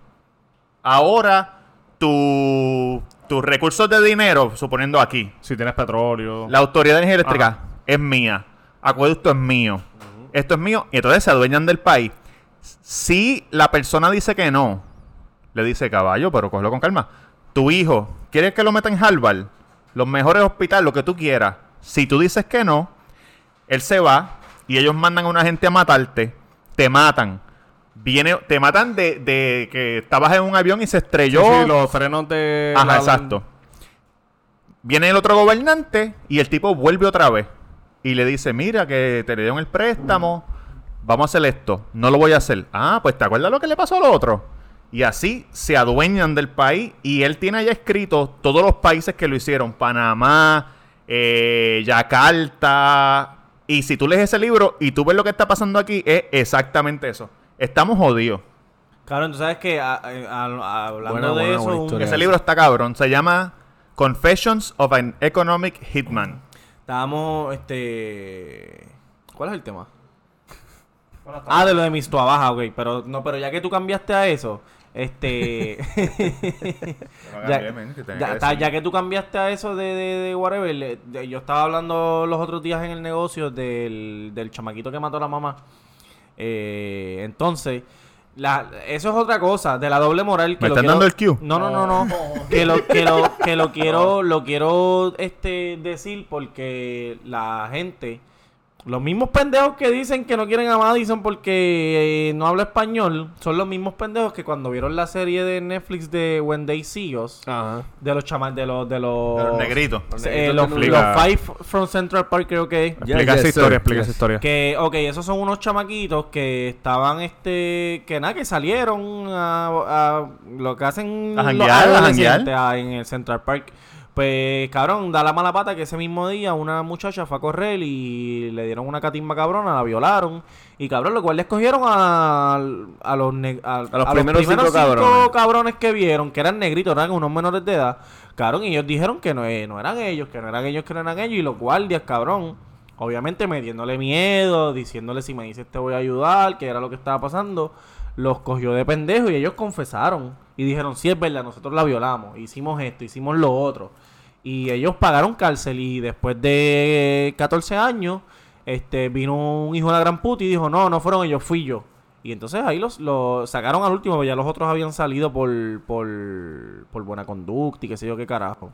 Ahora, tu- tus recursos de dinero, suponiendo aquí, Si tienes petróleo. la autoridad de energía eléctrica Ajá. es mía. Acueducto es mío. Esto es mío. Y entonces se adueñan del país. Si la persona dice que no, le dice caballo, pero cógelo con calma. Tu hijo, ¿quieres que lo meta en Harvard? Los mejores hospitales, lo que tú quieras. Si tú dices que no, él se va y ellos mandan a una gente a matarte. Te matan. Viene, te matan de, de que estabas en un avión y se Sí, estrelló. sí, los frenos de. Ajá, la- exacto. Viene el otro gobernante y el tipo vuelve otra vez. Y le dice, mira, que te le dieron el préstamo, vamos a hacer esto. No lo voy a hacer. Ah, pues ¿te acuerdas lo que le pasó al otro? Y así se adueñan del país y él tiene ya escrito todos los países que lo hicieron. Panamá, eh, Yakarta. Y si tú lees ese libro y tú ves lo que está pasando aquí, es exactamente eso. Estamos jodidos. Claro, tú sabes que a- a- a- hablando Buena, de buena, eso, buena un- historia. Ese libro está cabrón. Se llama Confessions of an Economic Hitman. estábamos, este... ¿Cuál es el tema? Ah, de lo de mis baja, ok. Pero, no, pero ya que tú cambiaste a eso, este... ya, ya- está- ya que tú cambiaste a eso de, de, de whatever, le- de- yo estaba hablando los otros días en el negocio del, del chamaquito que mató a la mamá. Eh, entonces, la, eso es otra cosa, de la doble moral. Que ¿Me lo están quiero- dando el cue? No, no, no, no. que lo, que lo, que lo quiero, lo quiero este decir porque la gente, los mismos pendejos que dicen que no quieren a Madison porque eh, no habla español, son los mismos pendejos que cuando vieron la serie de Netflix de When They See Us, Ajá. de los chamas, de los, de los, De los negritos. eh, negritos los, no- Five from Central Park creo que Explica yes, esa historia, sir. explica Yes. esa historia. Que, ok, esos son unos chamaquitos que estaban, este, que nada, que salieron a, a lo que hacen A los janguear. a- en el Central Park. Pues, cabrón, da la mala pata que ese mismo día una muchacha fue a correr y le dieron una catimba cabrona, la violaron. Y cabrón, lo cual le escogieron a, a los, ne- a, A los primeros cinco cabrones. cabrones que vieron, que eran negritos, eran unos menores de edad. Cabrón, y ellos dijeron que no, eh, no eran ellos, que no eran ellos, que no eran ellos. Y los guardias, cabrón, obviamente metiéndole miedo, diciéndole si me dices te voy a ayudar, que era lo que estaba pasando. Los cogió de pendejo y ellos confesaron. Y dijeron, sí es verdad, nosotros la violamos, hicimos esto, hicimos lo otro. Y ellos pagaron cárcel y después de 14 años, este, vino un hijo de la gran puta y dijo, no, no fueron ellos, fui yo. Y entonces ahí los, los sacaron al último, ya los otros habían salido por, por, por buena conducta y qué sé yo qué carajo.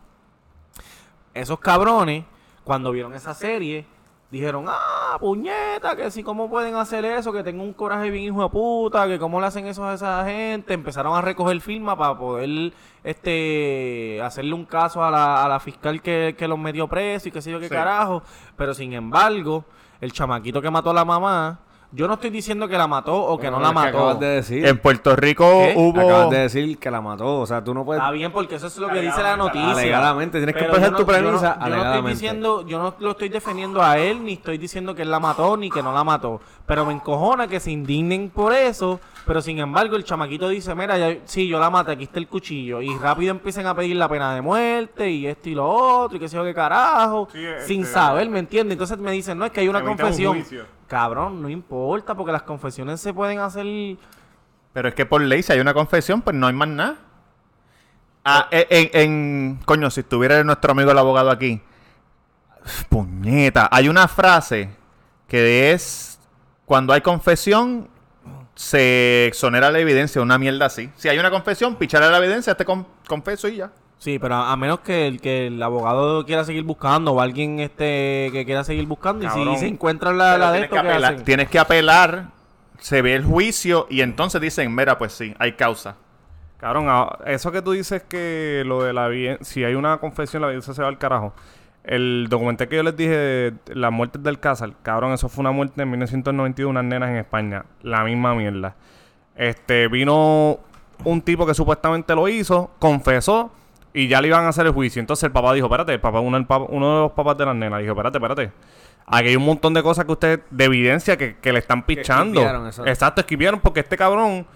Esos cabrones, cuando vieron esa serie, dijeron, ah, puñeta, que si cómo pueden hacer eso, que tengo un coraje bien hijo de puta, que cómo le hacen eso a esa gente. Empezaron a recoger firma para poder este hacerle un caso a la, a la fiscal que, que los metió preso y qué sé yo qué Sí. carajo. Pero sin embargo, el chamaquito que mató a la mamá, Yo no estoy diciendo que la mató o que Pero no la mató. acabas de decir. En Puerto Rico ¿Qué? hubo... Acabas de decir que la mató. O sea, tú no puedes. Está bien, porque eso es lo que dice la noticia. Alegadamente, tienes que empezar tu no- yo no- premisa Yo no, estoy diciendo, yo no lo estoy defendiendo a él, ni estoy diciendo que él la mató, ni que no la mató. Pero me encojona que se indignen por eso. Pero sin embargo, el chamaquito dice: Mira, ya, sí, yo la maté, aquí está el cuchillo. Y rápido empiezan a pedir la pena de muerte y esto y lo otro, y qué sé yo qué carajo. Sí, este- sin saber, ¿me entiendes? Entonces me dicen: No, es que hay una un confesión. Cabrón, no importa, porque las confesiones se pueden hacer. Pero es que por ley, si hay una confesión, pues no hay más nada. Ah, en, en- en- Coño, si estuviera nuestro amigo el abogado aquí. Puñeta. Hay una frase que es... Cuando hay confesión, se exonera la evidencia. Una mierda así. Si hay una confesión, picharle la evidencia, te con- confeso y ya. Sí, pero a, a menos que el, que el abogado quiera seguir buscando o alguien este que quiera seguir buscando y si se encuentra la, la de tienes, esto que apelar, hacen. tienes que apelar, se ve el juicio y entonces dicen, mira, pues sí, hay causa. Cabrón, a- eso que tú dices que lo de la si hay una confesión, la evidencia se va al carajo. El documental que yo les dije de las muertes del Cázar, cabrón, eso fue una muerte en 1991, unas nenas en España. La misma mierda. Este, vino un tipo que supuestamente lo hizo, confesó y ya le iban a hacer el juicio. Entonces el papá dijo, espérate, el papá, uno, el papá- uno de los papás de las nenas dijo, espérate, espérate. Aquí hay un montón de cosas que usted, de evidencia que, que le están pichando. exacto. Exacto, esquivaron porque este cabrón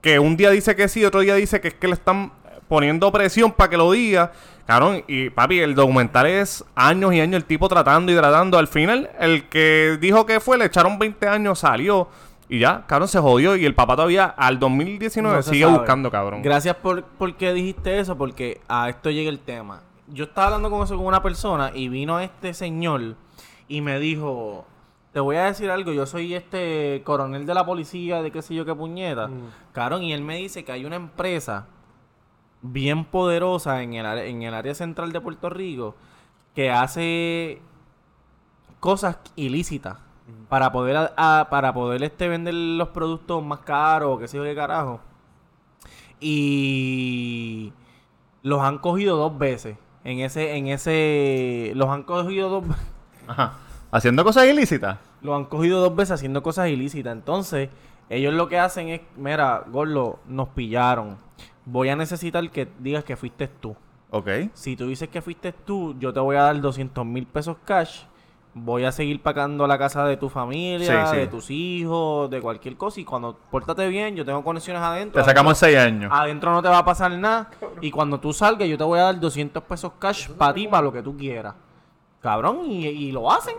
que un día dice que sí, otro día dice que es que le están poniendo presión para que lo diga. Cabrón, y papi, el documental es años y años el tipo tratando y tratando. Al final, el que dijo que fue, le echaron 20 años, salió. Y ya, cabrón, se jodió. Y el papá todavía al 2019 No se sigue sabe. buscando, cabrón. Gracias por, por que dijiste eso, porque a esto llega el tema. Yo estaba hablando con eso con una persona y vino este señor y me dijo, te voy a decir algo, yo soy este coronel de la policía de qué sé yo qué puñeta. Cabrón, y él me dice que hay una empresa bien poderosa en el, área- en el área central de Puerto Rico que hace cosas ilícitas para poder a- a- para poder este vender los productos más caros, qué sé yo qué carajo. Y los han cogido dos veces. En ese, en ese, los han cogido dos, Ajá. Haciendo cosas ilícitas. los han cogido dos veces haciendo cosas ilícitas. Entonces, ellos lo que hacen es, mira, Gordo, nos pillaron. Voy a necesitar que digas que fuiste tú. Ok. Si tú dices que fuiste tú, yo te voy a dar 200 mil pesos cash. Voy a seguir pagando la casa de tu familia, Sí, sí. de tus hijos, de cualquier cosa. Y cuando pórtate bien, yo tengo conexiones adentro. Te sacamos seis años. Adentro no te va a pasar nada. Y cuando tú salgas, yo te voy a dar 200 pesos cash para ti, para lo que tú quieras. Cabrón, y, y lo hacen.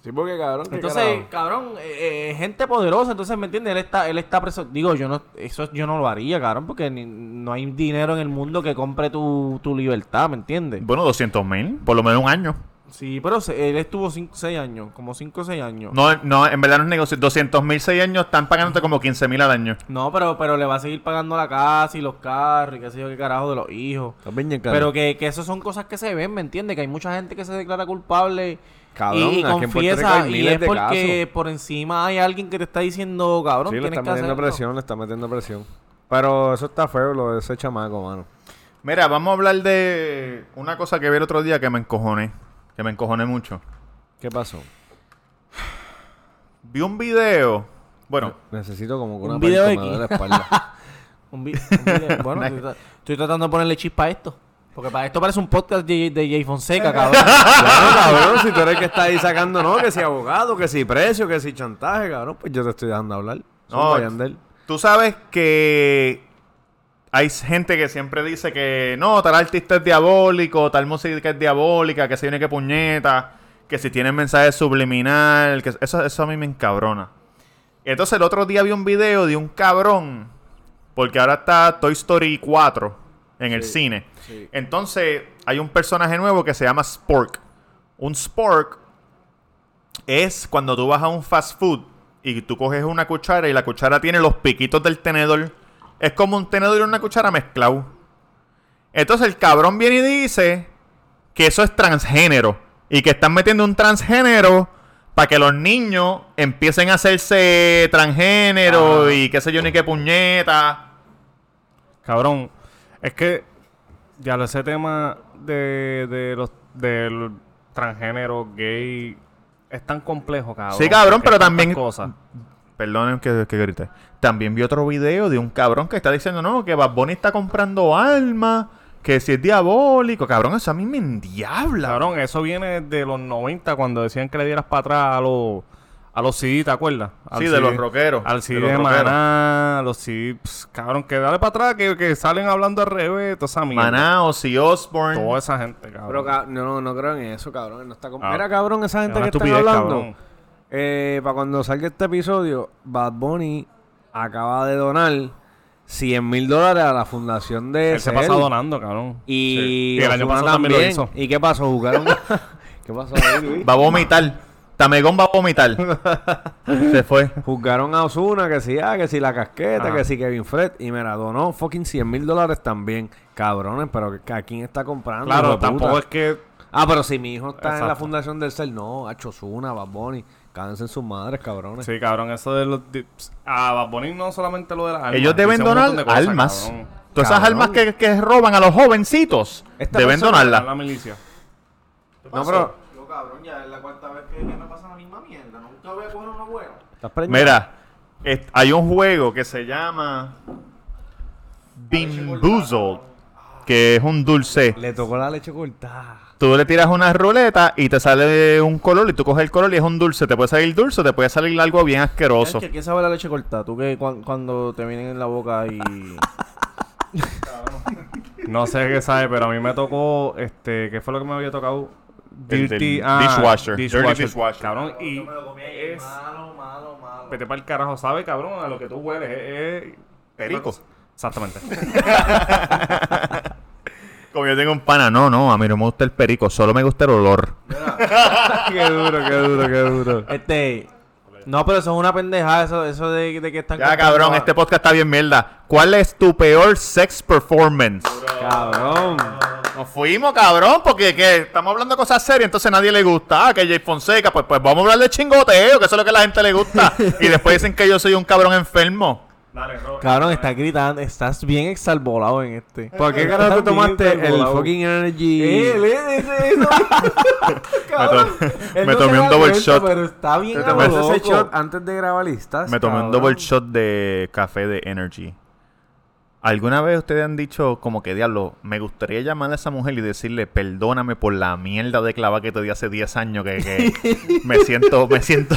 Sí, porque cabrón. ¿qué Entonces, carajo? cabrón, eh, eh, gente poderosa, entonces, ¿me entiendes? Él está, él está preso. Digo, yo no, eso yo no lo haría, cabrón, porque ni- no hay dinero en el mundo que compre tu, tu libertad, ¿me entiendes? Bueno, 200 mil, por lo menos un año. Sí, pero se- él estuvo 6 años, como 5 o 6 años. No, no, en verdad no es negocio. 200 mil, 6 años, están pagándote como 15 mil al año. No, pero, pero le va a seguir pagando la casa y los carros y qué sé yo qué carajo de los hijos. Bien. Pero que, que eso son cosas que se ven, ¿me entiendes? Que hay mucha gente que se declara culpable Cabrón, y, y aquí en Puerto Rico confiesa y miles es de porque casos. por encima hay alguien que te está diciendo, cabrón, Sí, le tienes está que metiendo hacerlo. presión, le está metiendo presión. Pero eso está feo, lo de ese chamaco, mano. Mira, vamos a hablar de una cosa que vi el otro día que me encojoné. Que me encojoné mucho. ¿Qué pasó? Vi un video. Bueno, Necesito como que Un una video de la espalda. Un vi- un video. Bueno, estoy, tra- estoy tratando de ponerle chispa a esto. Porque para esto parece un podcast de, de Jay Fonseca, cabrón. Claro, cabrón, si tú eres el que está ahí sacando, no, que si abogado, que si precio, que si chantaje, cabrón, pues yo te estoy dejando hablar. No, Zumba, Yandel. tú sabes que hay gente que siempre dice que no, tal artista es diabólico, tal música es diabólica, que se viene que puñeta, que si tiene mensaje subliminal, que eso, eso a mí me encabrona. Entonces el otro día vi un video de un cabrón, porque ahora está Toy Story 4 en el cine. Entonces hay un personaje nuevo que se llama Spork. Un Spork es cuando tú vas a un fast food y tú coges una cuchara y la cuchara tiene los piquitos del tenedor. Es como un tenedor y una cuchara mezclado. Entonces el cabrón viene y dice que eso es transgénero y que están metiendo un transgénero para que los niños empiecen a hacerse transgénero y qué sé yo ni qué puñeta. Cabrón, es que ya lo ese tema de, de los del transgénero gay es tan complejo, cabrón. Sí, cabrón, pero también- Cosas. Perdonen que, que grite. También vi otro video de un cabrón que está diciendo, no, que Bad Bunny está comprando alma, que si es diabólico. Cabrón, eso a mí me endiabla. Cabrón, eso viene de los 90 cuando decían que le dieras para atrás a los a los CD, ¿te acuerdas? Al Sí, de los rockeros, Al CD los de, rockeros. Maná, a los CD, pss, cabrón, que dale para atrás, que, que salen hablando al revés, toda esa mierda. Maná, Ozzy Osbourne. Toda esa gente, cabrón. Pero no, no, no creo en eso, cabrón. No está con... Ah. Mira, cabrón, esa gente Es que están hablando. cabrón. Eh, para cuando salga este episodio, Bad Bunny acaba de donar 100 mil dólares a la fundación de Él se pasa donando, cabrón. Y, Sí. Y el año pasado también lo hizo. ¿Y qué pasó? ¿Jugaron? ¿Qué pasó ahí, Luis? Va a vomitar. Tamegón va a vomitar. Se fue. Juzgaron a Osuna, que si, ah, que si la casqueta, Ajá. que si Kevin Fred, y me la donó fucking 100 mil dólares también. Cabrones, pero que- ¿a quién está comprando? Claro, puta? tampoco es que... Ah, pero si mi hijo está en la fundación del CEL, no, Hacho Osuna, Bad Bunny, cádense en sus madres, cabrones. Sí, cabrón, eso de los... di- pss, A Bad Bunny no solamente lo de las almas. Ellos deben donar de cosas, almas. cabrón. Todas esas Cabrón. almas que, que roban a los jovencitos Esta deben persona- La donarlas. milicia. No, pero... Yo, cabrón, ya es la cuarta vez que, me pasa la misma mierda. Nunca voy a coger. ¿Estás preñado? Mira, est- hay un juego que se llama Bimboozled, que es un dulce. Le tocó la leche cortada. Tú le tiras una ruleta y te sale un color y tú coges el color y es un dulce. Te puede salir dulce o te puede salir algo bien asqueroso. ¿Qué, ¿Qué sabe la leche cortada? Tú que cuan- cuando te vienen en la boca y... No sé qué sabe, pero a mí me tocó, este, ¿qué fue lo que me había tocado? El del dishwasher, dirty dishwasher. Cabrón, y es... Malo, malo, malo. Vete para el carajo, ¿sabe, cabrón? A lo que tú hueles. Es, es- Perico. Exactamente. Como yo tengo un pana, no, no, a mí no me gusta el perico, solo me gusta el olor. qué duro, qué duro, qué duro. Este... No, pero eso es una pendejada, eso, eso de, de que están... Ya, cabrón, a- este podcast está bien mierda. ¿Cuál es tu peor sex performance? Cabrón. Nos fuimos, cabrón, porque ¿qué? estamos hablando de cosas serias, entonces a nadie le gusta. Ah, que Jay Fonseca, pues, pues vamos a hablar de chingoteo, que eso es lo que a la gente le gusta. y después dicen que yo soy un cabrón enfermo. Dale. Cabrón, está gritando, estás bien exalbolado en este. ¿Por qué carajo te Estás tomaste el fucking energy? Eh, lee ese- eso. Cabrón, Me él me no tomé un double cuenta, shot. Pero está bien ¿Te tomaste ese shot antes de grabar listas? Me tomé un cabrón? double shot de café de Energy. ¿Alguna vez ustedes han dicho como que, diablo, me gustaría llamar a esa mujer y decirle, perdóname por la mierda de clava que te di hace 10 años, que, que me siento, me siento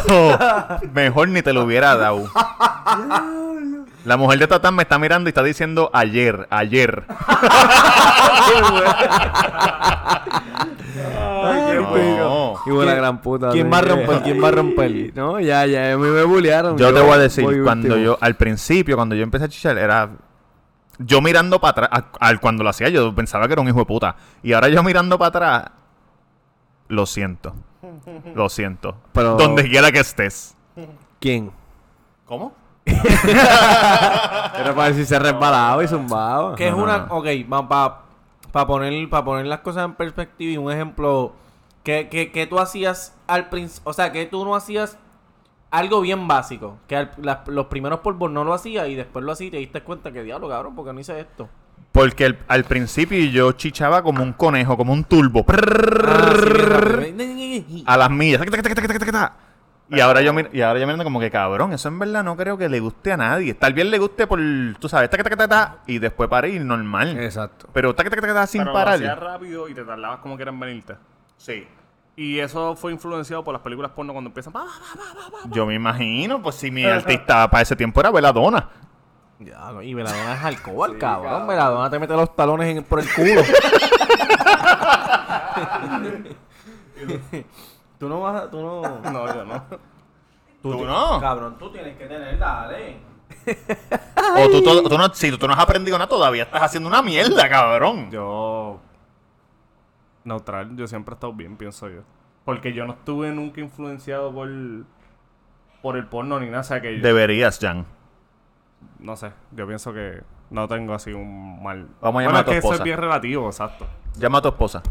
mejor ni te lo hubiera dado? La mujer de Tatán me está mirando y está diciendo ayer, ayer. Ay, qué No. Y buena ¿Quién- gran puta. quién va a romper? ¿Quién va a romper? No, ya, ya, a mí me bullearon. Yo te voy a decir, voy cuando último. yo, al principio, cuando yo empecé a chichar, era. Yo mirando para atrás, al- cuando lo hacía, yo pensaba que era un hijo de puta. Y ahora yo mirando para atrás, lo siento. Lo siento. Pero- Donde quiera que estés. ¿Quién? ¿Cómo? Era para ver si se resbalaba y zumbaba. Que es una... no. Ok, para poner, pa poner las cosas en perspectiva y un ejemplo... Que, que, que tú hacías al principio... O sea, que tú no hacías algo bien básico. Que al- los primeros polvos no lo hacías y después lo hacías y te diste cuenta que diablo, cabrón, porque no hice esto. Porque el- al principio yo chichaba como un conejo, como un turbo. Ah, sí, a las millas. Y ahora yo y ahora yo mirando como que cabrón, eso en verdad no creo que le guste a nadie. Tal vez le guste por, tú sabes, tac, tac, tac, tac, y después para ir normal. Exacto. Pero tac, tac, tac, tac, sin Pero lo hacías parar. rápido y te tardabas como quieran venirte. Sí. Y eso fue influenciado por las películas porno cuando empiezan. Yo me imagino, pues si mi artista para ese tiempo era Veladona. Ya, y Veladona es alcohol, cabrón. Veladona te mete los talones en- por el culo. tú no vas a... Tú no... No, yo no. ¿Tú ti- no? Cabrón, tú tienes que tener, dale. O tú, to- tú no, si tú no has aprendido nada todavía, estás haciendo una mierda, cabrón. Yo. Neutral, yo siempre he estado bien, pienso yo. Porque yo no estuve nunca influenciado por. Por el porno ni nada. O sea que. yo- Deberías, Jan. no sé, yo pienso que no tengo así un mal. Vamos a llamar a es tu que eso esposa. es bien relativo, exacto. Llama a tu esposa.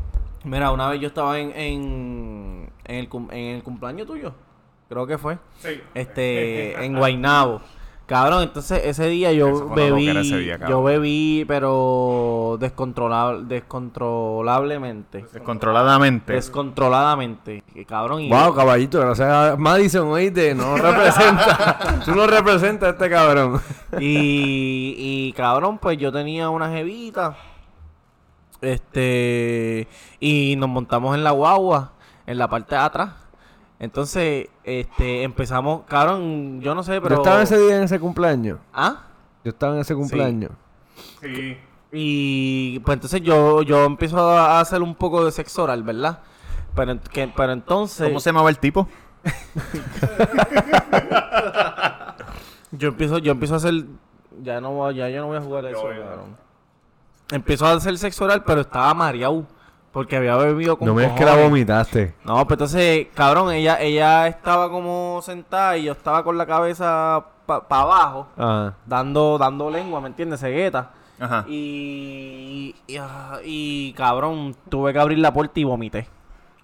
Mira, una vez yo estaba en, en, en el, cum- en el cumpleaños tuyo. Creo que fue. Sí. Este, en Guaynabo. Cabrón, entonces ese día Eso yo fue una bebí, loquera ese día, cabrón. yo bebí, pero descontrolable, descontrolablemente, Descontroladamente. descontroladamente, que cabrón. Y Wow, caballito, gracias a Madison, oíste, no representa. Tú no representas a este cabrón. Y, y cabrón, pues yo tenía una jevita. Este. Y nos montamos en la guagua, en la parte de atrás. Entonces, este, empezamos, cabrón, yo no sé, pero. Yo estaba ese día en ese cumpleaños. ¿Ah? Yo estaba en ese cumpleaños. Sí. Y pues entonces yo, yo empiezo a hacer un poco de sexo oral, ¿verdad? Pero, que, pero entonces. ¿Cómo se llamaba el tipo? Yo empiezo, yo empiezo a hacer. Ya no voy- ya yo no voy a jugar a eso, cabrón. Empiezo a hacer sexo oral, pero estaba mareado. Porque había bebido con No me es que la vomitaste. No, pues entonces, cabrón, ella, ella estaba como sentada y yo estaba con la cabeza para abajo, Ajá. dando, dando lengua, ¿me entiendes? Cegueta. Ajá. Y, y, ah, y, cabrón, tuve que abrir la puerta y vomité.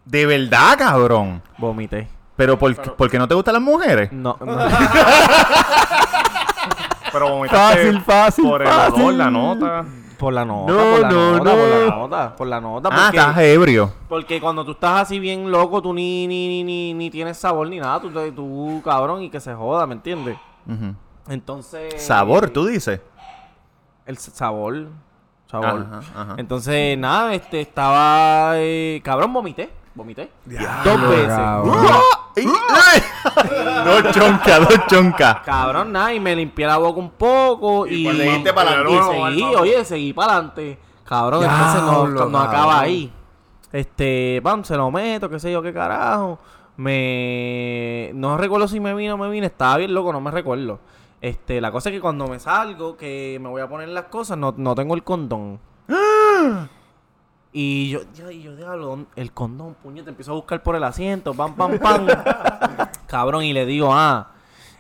De verdad, cabrón. Vomité. Pero ¿por, ¿por qué no te gustan las mujeres? No, no. Pero vomitaste Fácil, fácil, por el fácil. olor, la nota. Por la nota, No, por la no, nota, por la nota, por la nota. Ah, porque- estás ebrio. Porque cuando tú estás así bien loco, tú ni, ni, ni, ni, ni tienes sabor ni nada. Tú, tú, cabrón, y que se joda, ¿me entiendes? Entonces... Sabor, tú dices. El sabor. Sabor. Ajá, ajá. Entonces, nada, este, estaba... eh, cabrón, vomité. Vomité. Dos veces. dos choncas, dos choncas. Cabrón, nada, y me limpié la boca un poco y... pues le diste y seguí, oye, seguí para adelante. Cabrón, entonces no, Diablo, no acaba ahí. Este, pam, se lo meto, qué sé yo, qué carajo. Me... No recuerdo si me vino o me vine. Estaba bien loco, no me recuerdo. Este, la cosa es que cuando me salgo, que me voy a poner las cosas, no, no tengo el condón. Y yo, yo, y yo ¿dónde- el condón, puñete, empiezo a buscar por el asiento, pam, pam, pam. Cabrón, y le digo, ah,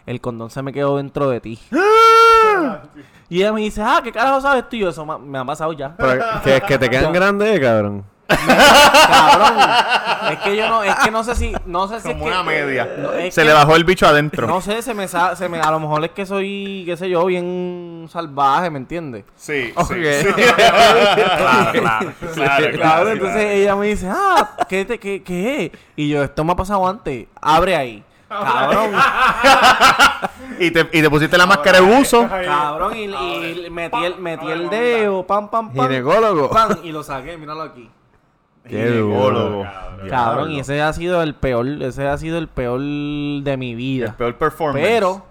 el condón se me quedó dentro de ti. y ella me dice, ah, ¿qué carajo sabes tú? Y yo, eso me ha pasado ya. Pero que, que te quedan grandes, cabrón. Cabrón, es que yo no, es que no sé si, no sé si es Como que- una media. no, es Se que- le bajó el bicho adentro. No sé, se me, sa- se me, a lo mejor es que soy, qué sé yo, bien salvaje, ¿me entiendes? Sí, Ok. Claro, claro. Claro, Claro, entonces ella me dice, ah, ¿qué, te, qué, qué es? Y yo, esto me ha pasado antes, abre ahí. Cabrón, Y te, y te pusiste la máscara de buzo. cabrón, y, y metí, el, metí el dedo, pam, pam, pam. Ginecólogo. pam, y lo saqué, míralo aquí. Qué Ginecólogo. duro. Cabrón, y ese ha sido el peor, ese ha sido el peor de mi vida. Peor performance. Pero,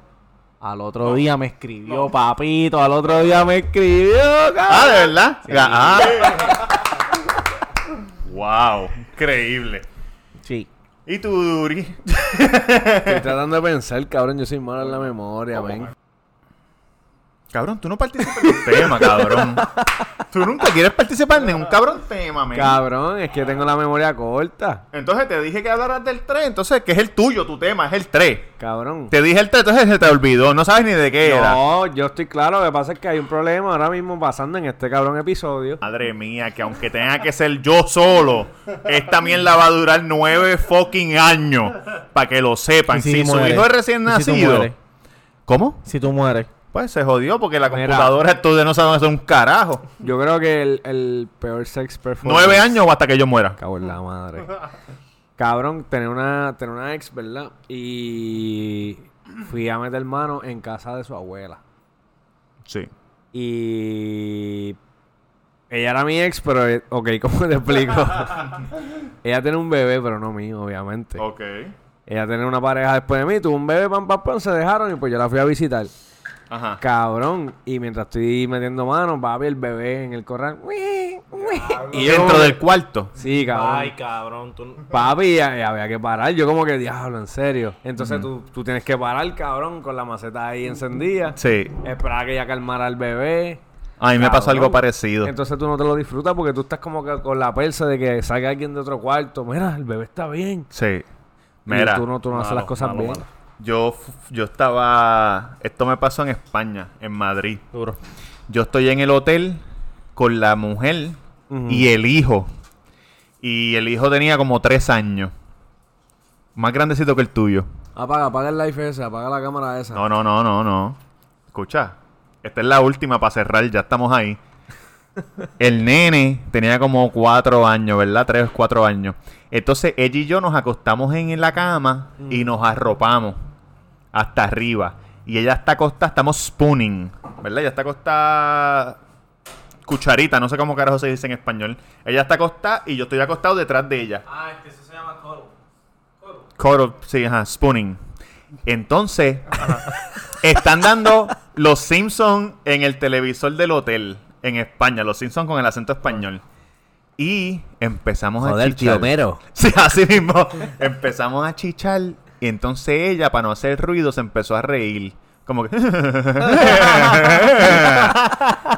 al otro día me escribió, papito, al otro día me escribió, Ah, cabrón. ¿de verdad? Ah. wow. Increíble. Sí. ¿Y tú, Duri? Estoy tratando de pensar, cabrón. Yo soy malo en la memoria, ven. Cabrón, tú no participas en un tema, cabrón. Tú nunca quieres participar en un cabrón tema, men. Cabrón, es que tengo la memoria corta. Entonces te dije que hablaras del 3, entonces que es el tuyo, tu tema, es el 3. Cabrón. Te dije el 3, entonces se te olvidó, no sabes ni de qué era. No, yo estoy claro. Lo que pasa es que hay un problema ahora mismo pasando en este cabrón episodio. Madre mía, que aunque tenga que ser yo solo, esta mierda va a durar nueve fucking años. Para que lo sepan. Y Si, si su muere. hijo es recién Y si tú nacido. mueres. ¿Cómo? Si tú mueres. Pues se jodió porque la Mira. computadora esto no sabe hacer un carajo. Yo creo que el, el peor sex performance. Nueve años o hasta que yo muera. Cago en la madre. Cabrón, tener una, tener una ex, ¿verdad? Y fui a meter mano en casa de su abuela. Sí. Y ella era mi ex, pero, ok, ¿cómo te explico? ella tiene un bebé, pero no mío, obviamente. Ok. Ella tenía una pareja después de mí, tuvo un bebé, pam, pam, pam, se dejaron y pues yo la fui a visitar. Ajá. Cabrón, y mientras estoy metiendo mano, papi, el bebé en el corral. ¡uy, uy! Y dentro del cuarto. Sí, cabrón. Ay, cabrón, tú... Papi, ya- ya había que parar. Yo como que, diablo, en serio. Entonces tú, tú tienes que parar, cabrón, con la maceta ahí encendida. Sí. Esperar a que ella calmara al bebé. A mí me pasó algo parecido. Entonces tú no te lo disfrutas porque tú estás como que con la persa de que salga alguien de otro cuarto. Mira, el bebé está bien. Sí. Y Mira, tú no, tú no haces las cosas malo, bien. malo. Yo, yo estaba... Esto me pasó en España, en Madrid. Duro. Yo estoy en el hotel con la mujer y el hijo. Y el hijo tenía como tres años. Más grandecito que el tuyo. Apaga, apaga el live ese, apaga la cámara esa. No, no, no, no, no. escucha, esta es la última para cerrar, ya estamos ahí. El nene tenía como cuatro años, ¿verdad? Tres o cuatro años. Entonces ella y yo nos acostamos en la cama y nos arropamos hasta arriba. Y ella está acostada, estamos spooning, ¿verdad? Ella está acostada cucharita, no sé cómo carajo se dice en español. Ella está acostada y yo estoy acostado detrás de ella. Ah, este eso se llama coro. Cuddle, sí, ajá, spooning. Entonces, están dando los Simpsons en el televisor del hotel en España, los Simpsons con el acento español. Y empezamos a chichar. tío Mero. Sí, así mismo. empezamos a chichar y entonces ella, para no hacer ruido, se empezó a reír. Como que...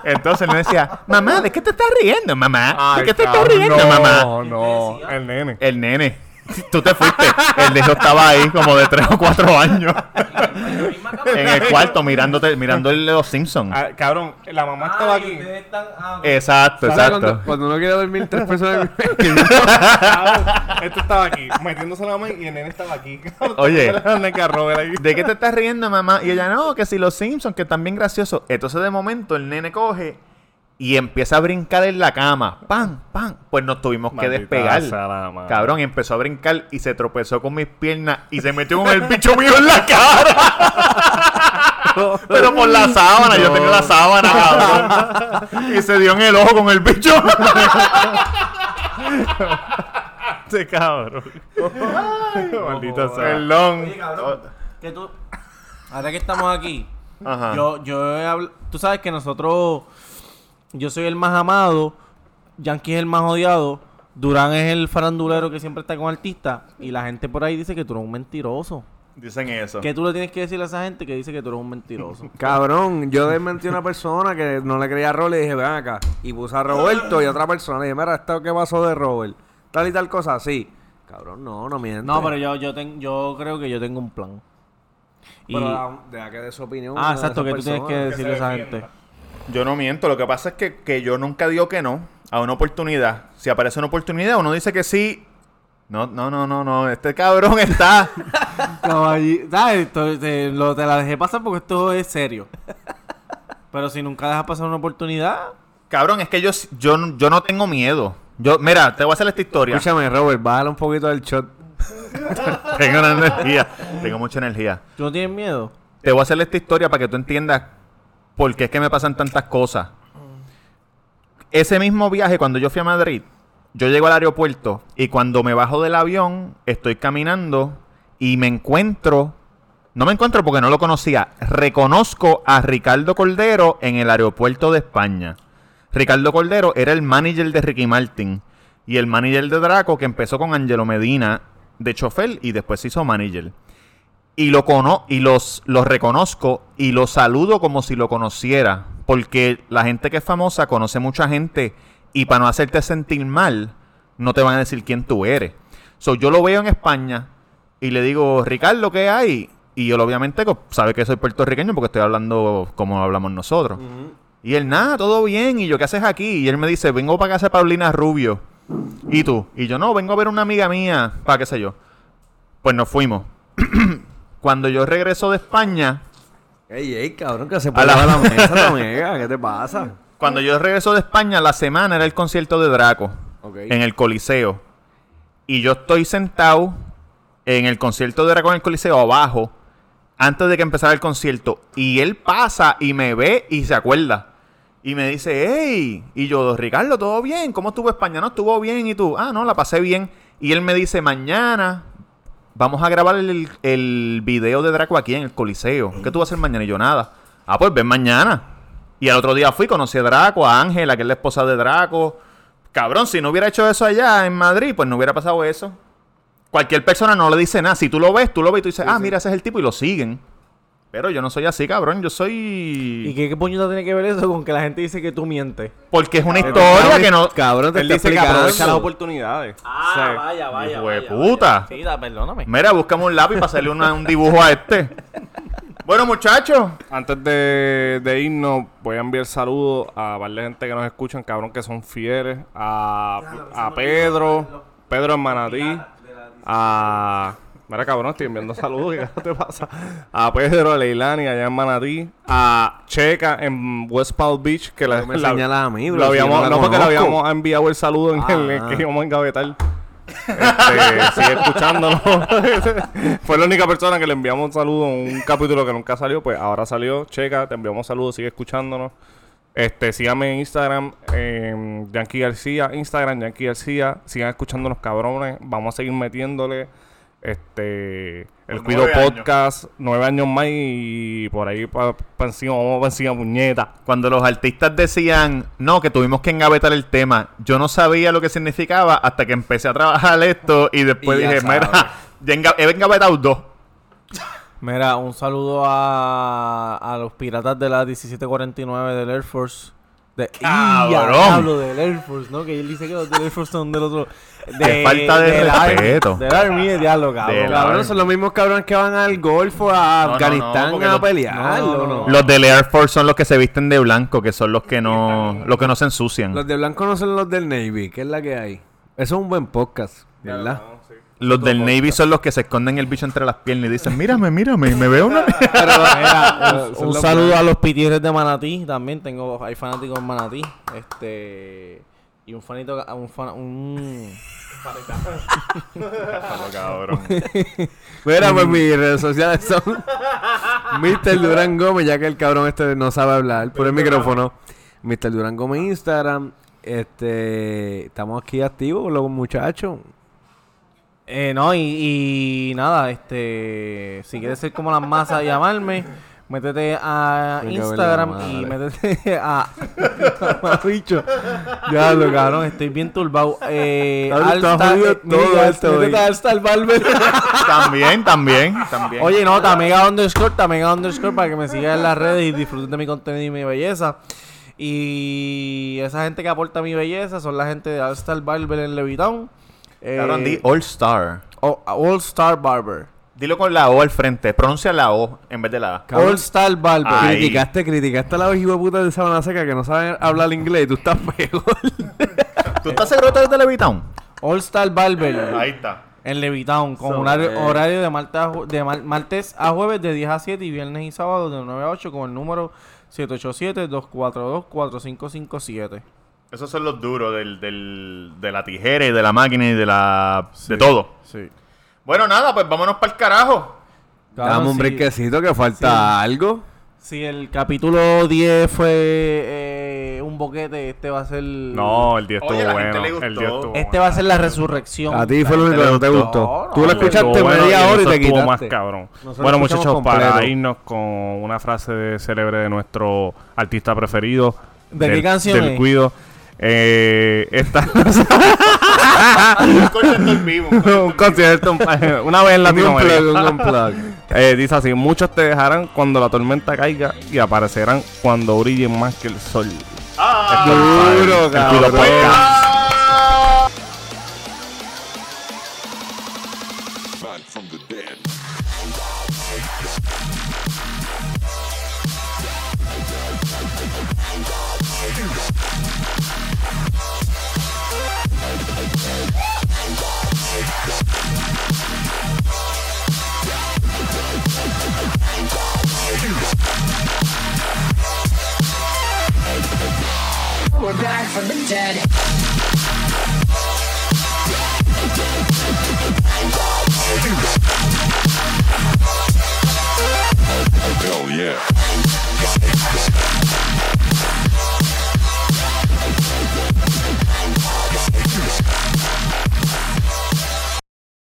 entonces le decía, mamá, ¿de qué te estás riendo, mamá? ¿De qué te estás riendo, no, mamá? No, el nene. El nene. Tú te fuiste. El hijo estaba ahí como de 3 o 4 años. en el cuarto mirándote, mirando el- los Simpsons. Ah, cabrón, la mamá estaba aquí. Exacto, ¿Sabes Cuando, exacto. cuando uno quiere dormir tres personas Cabrón, este estaba aquí, metiéndose la mano y el nene estaba aquí. Oye. ¿De qué te estás riendo, mamá? Y ella, no, que si los Simpsons, que están bien graciosos. Entonces, de momento, el nene coge y empieza a brincar en la cama. ¡Pam! ¡Pam! Pues nos tuvimos que despegar. Cabrón, empezó a brincar y se tropezó con mis piernas y se metió con el bicho mío en la cara. Pero por la sábana, yo tengo la sábana, cabrón. Y se dio en el ojo con el bicho. Este cabrón. Maldita sea. Perdón. Que tú, ahora que estamos aquí, Ajá. yo, yo he habl- tú sabes que nosotros, yo soy el más amado, Yankee es el más odiado, Durán es el farandulero que siempre está con artistas y la gente por ahí dice que tú eres un mentiroso. Dicen eso. ¿Qué tú le tienes que decir a esa gente que dice que tú eres un mentiroso? Cabrón, yo desmentí a una persona que no le creía a Robert y dije, ven acá. Y puse a Roberto y a otra persona. Le dije, mira, ¿esto qué pasó de Robert? Tal y tal cosa, sí. Cabrón, no, no miente. No, pero yo, yo, ten- yo creo que yo tengo un plan. Y, Pero deja que dé su opinión. ah, de exacto, que tú tienes que decirle a esa gente. Yo no miento, lo que pasa es que, que yo nunca digo que no a una oportunidad. Si aparece una oportunidad, uno dice que sí. No, no, no, no, no. Este cabrón está. Caballi- ¿Sabes? Esto- te, lo- te la dejé pasar porque esto es serio. Pero si nunca dejas pasar una oportunidad, cabrón, es que yo, yo, yo no tengo miedo. Yo, mira, te voy a hacer esta historia. Escúchame, Robert, bájale un poquito del shot. tengo una energía. Tengo mucha energía. ¿tú no tienes miedo? Te voy a hacer esta historia para que tú entiendas por qué es que me pasan tantas cosas. Ese mismo viaje, cuando yo fui a Madrid, yo llego al aeropuerto y cuando me bajo del avión, estoy caminando y me encuentro, no me encuentro porque no lo conocía, reconozco a Ricardo Cordero en el aeropuerto de España. Ricardo Cordero era el manager de Ricky Martin y el manager de Draco que empezó con Angelo Medina de chofer y después se hizo manager y lo cono y los, los reconozco y los saludo como si lo conociera. Porque la gente que es famosa conoce mucha gente y para no hacerte sentir mal, no te van a decir quién tú eres. So, yo lo veo en España y le digo, Ricardo, ¿qué hay? Y él obviamente sabe que soy puertorriqueño porque estoy hablando como hablamos nosotros. Y él, nada, todo bien. Y yo, ¿qué haces aquí? Y él me dice, vengo para casa de Paulina Rubio. ¿Y tú? Y yo, no, vengo a ver una amiga mía, para qué sé yo. Pues nos fuimos. Cuando yo regreso de España, Ey, ey, cabrón, que se A pone la- a la mesa, amiga. ¿Qué te pasa? cuando yo regreso de España, la semana era el concierto de Draco en el Coliseo. Y yo estoy sentado en el concierto de Draco en el Coliseo abajo, antes de que empezara el concierto. Y él pasa y me ve y se acuerda. Y me dice, hey. Y yo, Ricardo, ¿todo bien? ¿Cómo estuvo España? No, estuvo bien. ¿Y tú? Ah, no, la pasé bien. Y él me dice, mañana vamos a grabar el, el video de Draco aquí en el Coliseo. ¿Qué tú vas a hacer mañana? Y yo, nada. Ah, pues ven mañana. Y al otro día fui, conocí a Draco, a Ángela, que es la esposa de Draco. Cabrón, si no hubiera hecho eso allá en Madrid, pues no hubiera pasado eso. Cualquier persona no le dice nada. Si tú lo ves, tú lo ves y tú dices, ah, mira, ese es el tipo y lo siguen. Pero yo no soy así, cabrón. Yo soy... ¿Y qué, qué puñeta tiene que ver eso con que la gente dice que tú mientes? Porque es una historia que no... Cabrón, te Él dice que explicando. aprovecha las oportunidades. Ah, vaya, vaya, Hijo de vaya, puta. vaya. Sí, da, perdóname. Mira, búscame un lápiz para hacerle una- un dibujo a este. Bueno, muchachos. Antes de, de irnos, voy a enviar saludos a varias gente que nos escuchan, cabrón, que son fieles. A, a Pedro, Pedro en Manatí, a, Mira, cabrón, estoy enviando saludos. ¿Qué carajo te pasa? A Pedro, a Leilani, allá en Manatí. A Checa en West Palm Beach. Que la, me la- a mí, bro, lo habíamos, no no, porque le habíamos enviado el saludo en el, Ah. que íbamos a engavetar. Este, sigue escuchándonos. Fue la única persona que le enviamos un saludo en un capítulo que nunca salió. Pues ahora salió. Checa, te enviamos saludos, sigue escuchándonos. Este, síganme en Instagram, eh, Yankee García, Instagram, Yankee García. Sigan escuchándonos, cabrones. Vamos a seguir metiéndole. Este, el Cuido nueve años. Podcast, nueve años más y por ahí para encima, vamos para encima, puñeta. Cuando los artistas decían, no, que tuvimos que engavetar el tema, yo no sabía lo que significaba hasta que empecé a trabajar esto y después Y ya dije, sabes. mira, ya enga- he engavetado dos. Mira, un saludo a, a los piratas de la 1749 del Air Force. De, Cabrón. ¡Ya, diablo, del Air Force, ¿no? Que él dice que los del Air Force son del otro. Qué falta de Army, respeto. del Army, de diablo, cabrón. Del cabrón. Cabrón, son los mismos cabrones que van al Golfo, a No, no, Afganistán no, porque a los- pelear. no, no, ¿o no. Los del Air Force son los que se visten de blanco, que son los que no, los que no se ensucian. Los de blanco no son los del Navy, que es la que hay. Eso es un buen podcast, ¿verdad? Los del Navy son los que se esconden el bicho entre las piernas y dicen, mírame, mírame, me veo una... Mira, un, un saludo a los pitieres de Manatí también. Tengo, hay fanáticos en Manatí. Este. Y un fanito. Un, fan, un cabrón. Mira, pues mis redes sociales son Mr. Durán Gómez, ya que el cabrón este no sabe hablar por el micrófono. Mr. Durán Gómez Instagram. Este, estamos aquí activos, los muchachos. Eh, no, y, y nada, este. Si quieres ser como las masas y llamarme, métete a Instagram madre. y métete a. bicho. Ya lo cabrón, estoy bien turbado. Eh, jodido eh, todo mira, esto métete Barber. también, también, también. Oye, no, Tamega underscore, Tamega underscore para que me sigan en las redes y disfruten de mi contenido y mi belleza. Y esa gente que aporta mi belleza son la gente de All Star Barber en Levitown. Eh, Cabrón, di All Star. o- All Star Barber. Dilo con la O al frente. Pronuncia la O en vez de la A. Cabrón. All Star Barber. Ahí. Criticaste, criticaste a la hijo de puta de Sabana Seca que no saben hablar inglés y tú estás peor. ¿Tú estás seguro que eres de Levitown? All Star Barber. Ahí está. En Levitown, con So, un horario, eh. horario de, martes a, ju- de mar- martes a jueves de 10 a 7 y viernes y sábados de 9 a 8 con el número 787-242-4557. Esos son los duros del, del, de la tijera y de la máquina y de la... de todo. Sí. Bueno, nada, pues vámonos para el carajo. Dame un brinquecito que falta algo. Si el capítulo 10 fue eh, un boquete, este va a ser. No, el día estuvo Oye, la bueno. gente le gustó. El día estuvo Este va a ser la resurrección. A ti fue lo único que no te gustó. No, Tú lo escuchaste bueno media hora y te estuvo más quitaste. cabrón. Nosotros bueno, muchachos, para irnos con una frase célebre de nuestro artista preferido. ¿De qué del- canción Del es? Cuido. Eh, esta Un concierto en vivo. un concierto una vez en Un unplug, un Latinoamérica. unplug. Eh, dice así: Muchos te dejarán cuando la tormenta caiga y aparecerán cuando brillen más que el sol. Ah, Duro, cabrón. back from the dead. Hell yeah.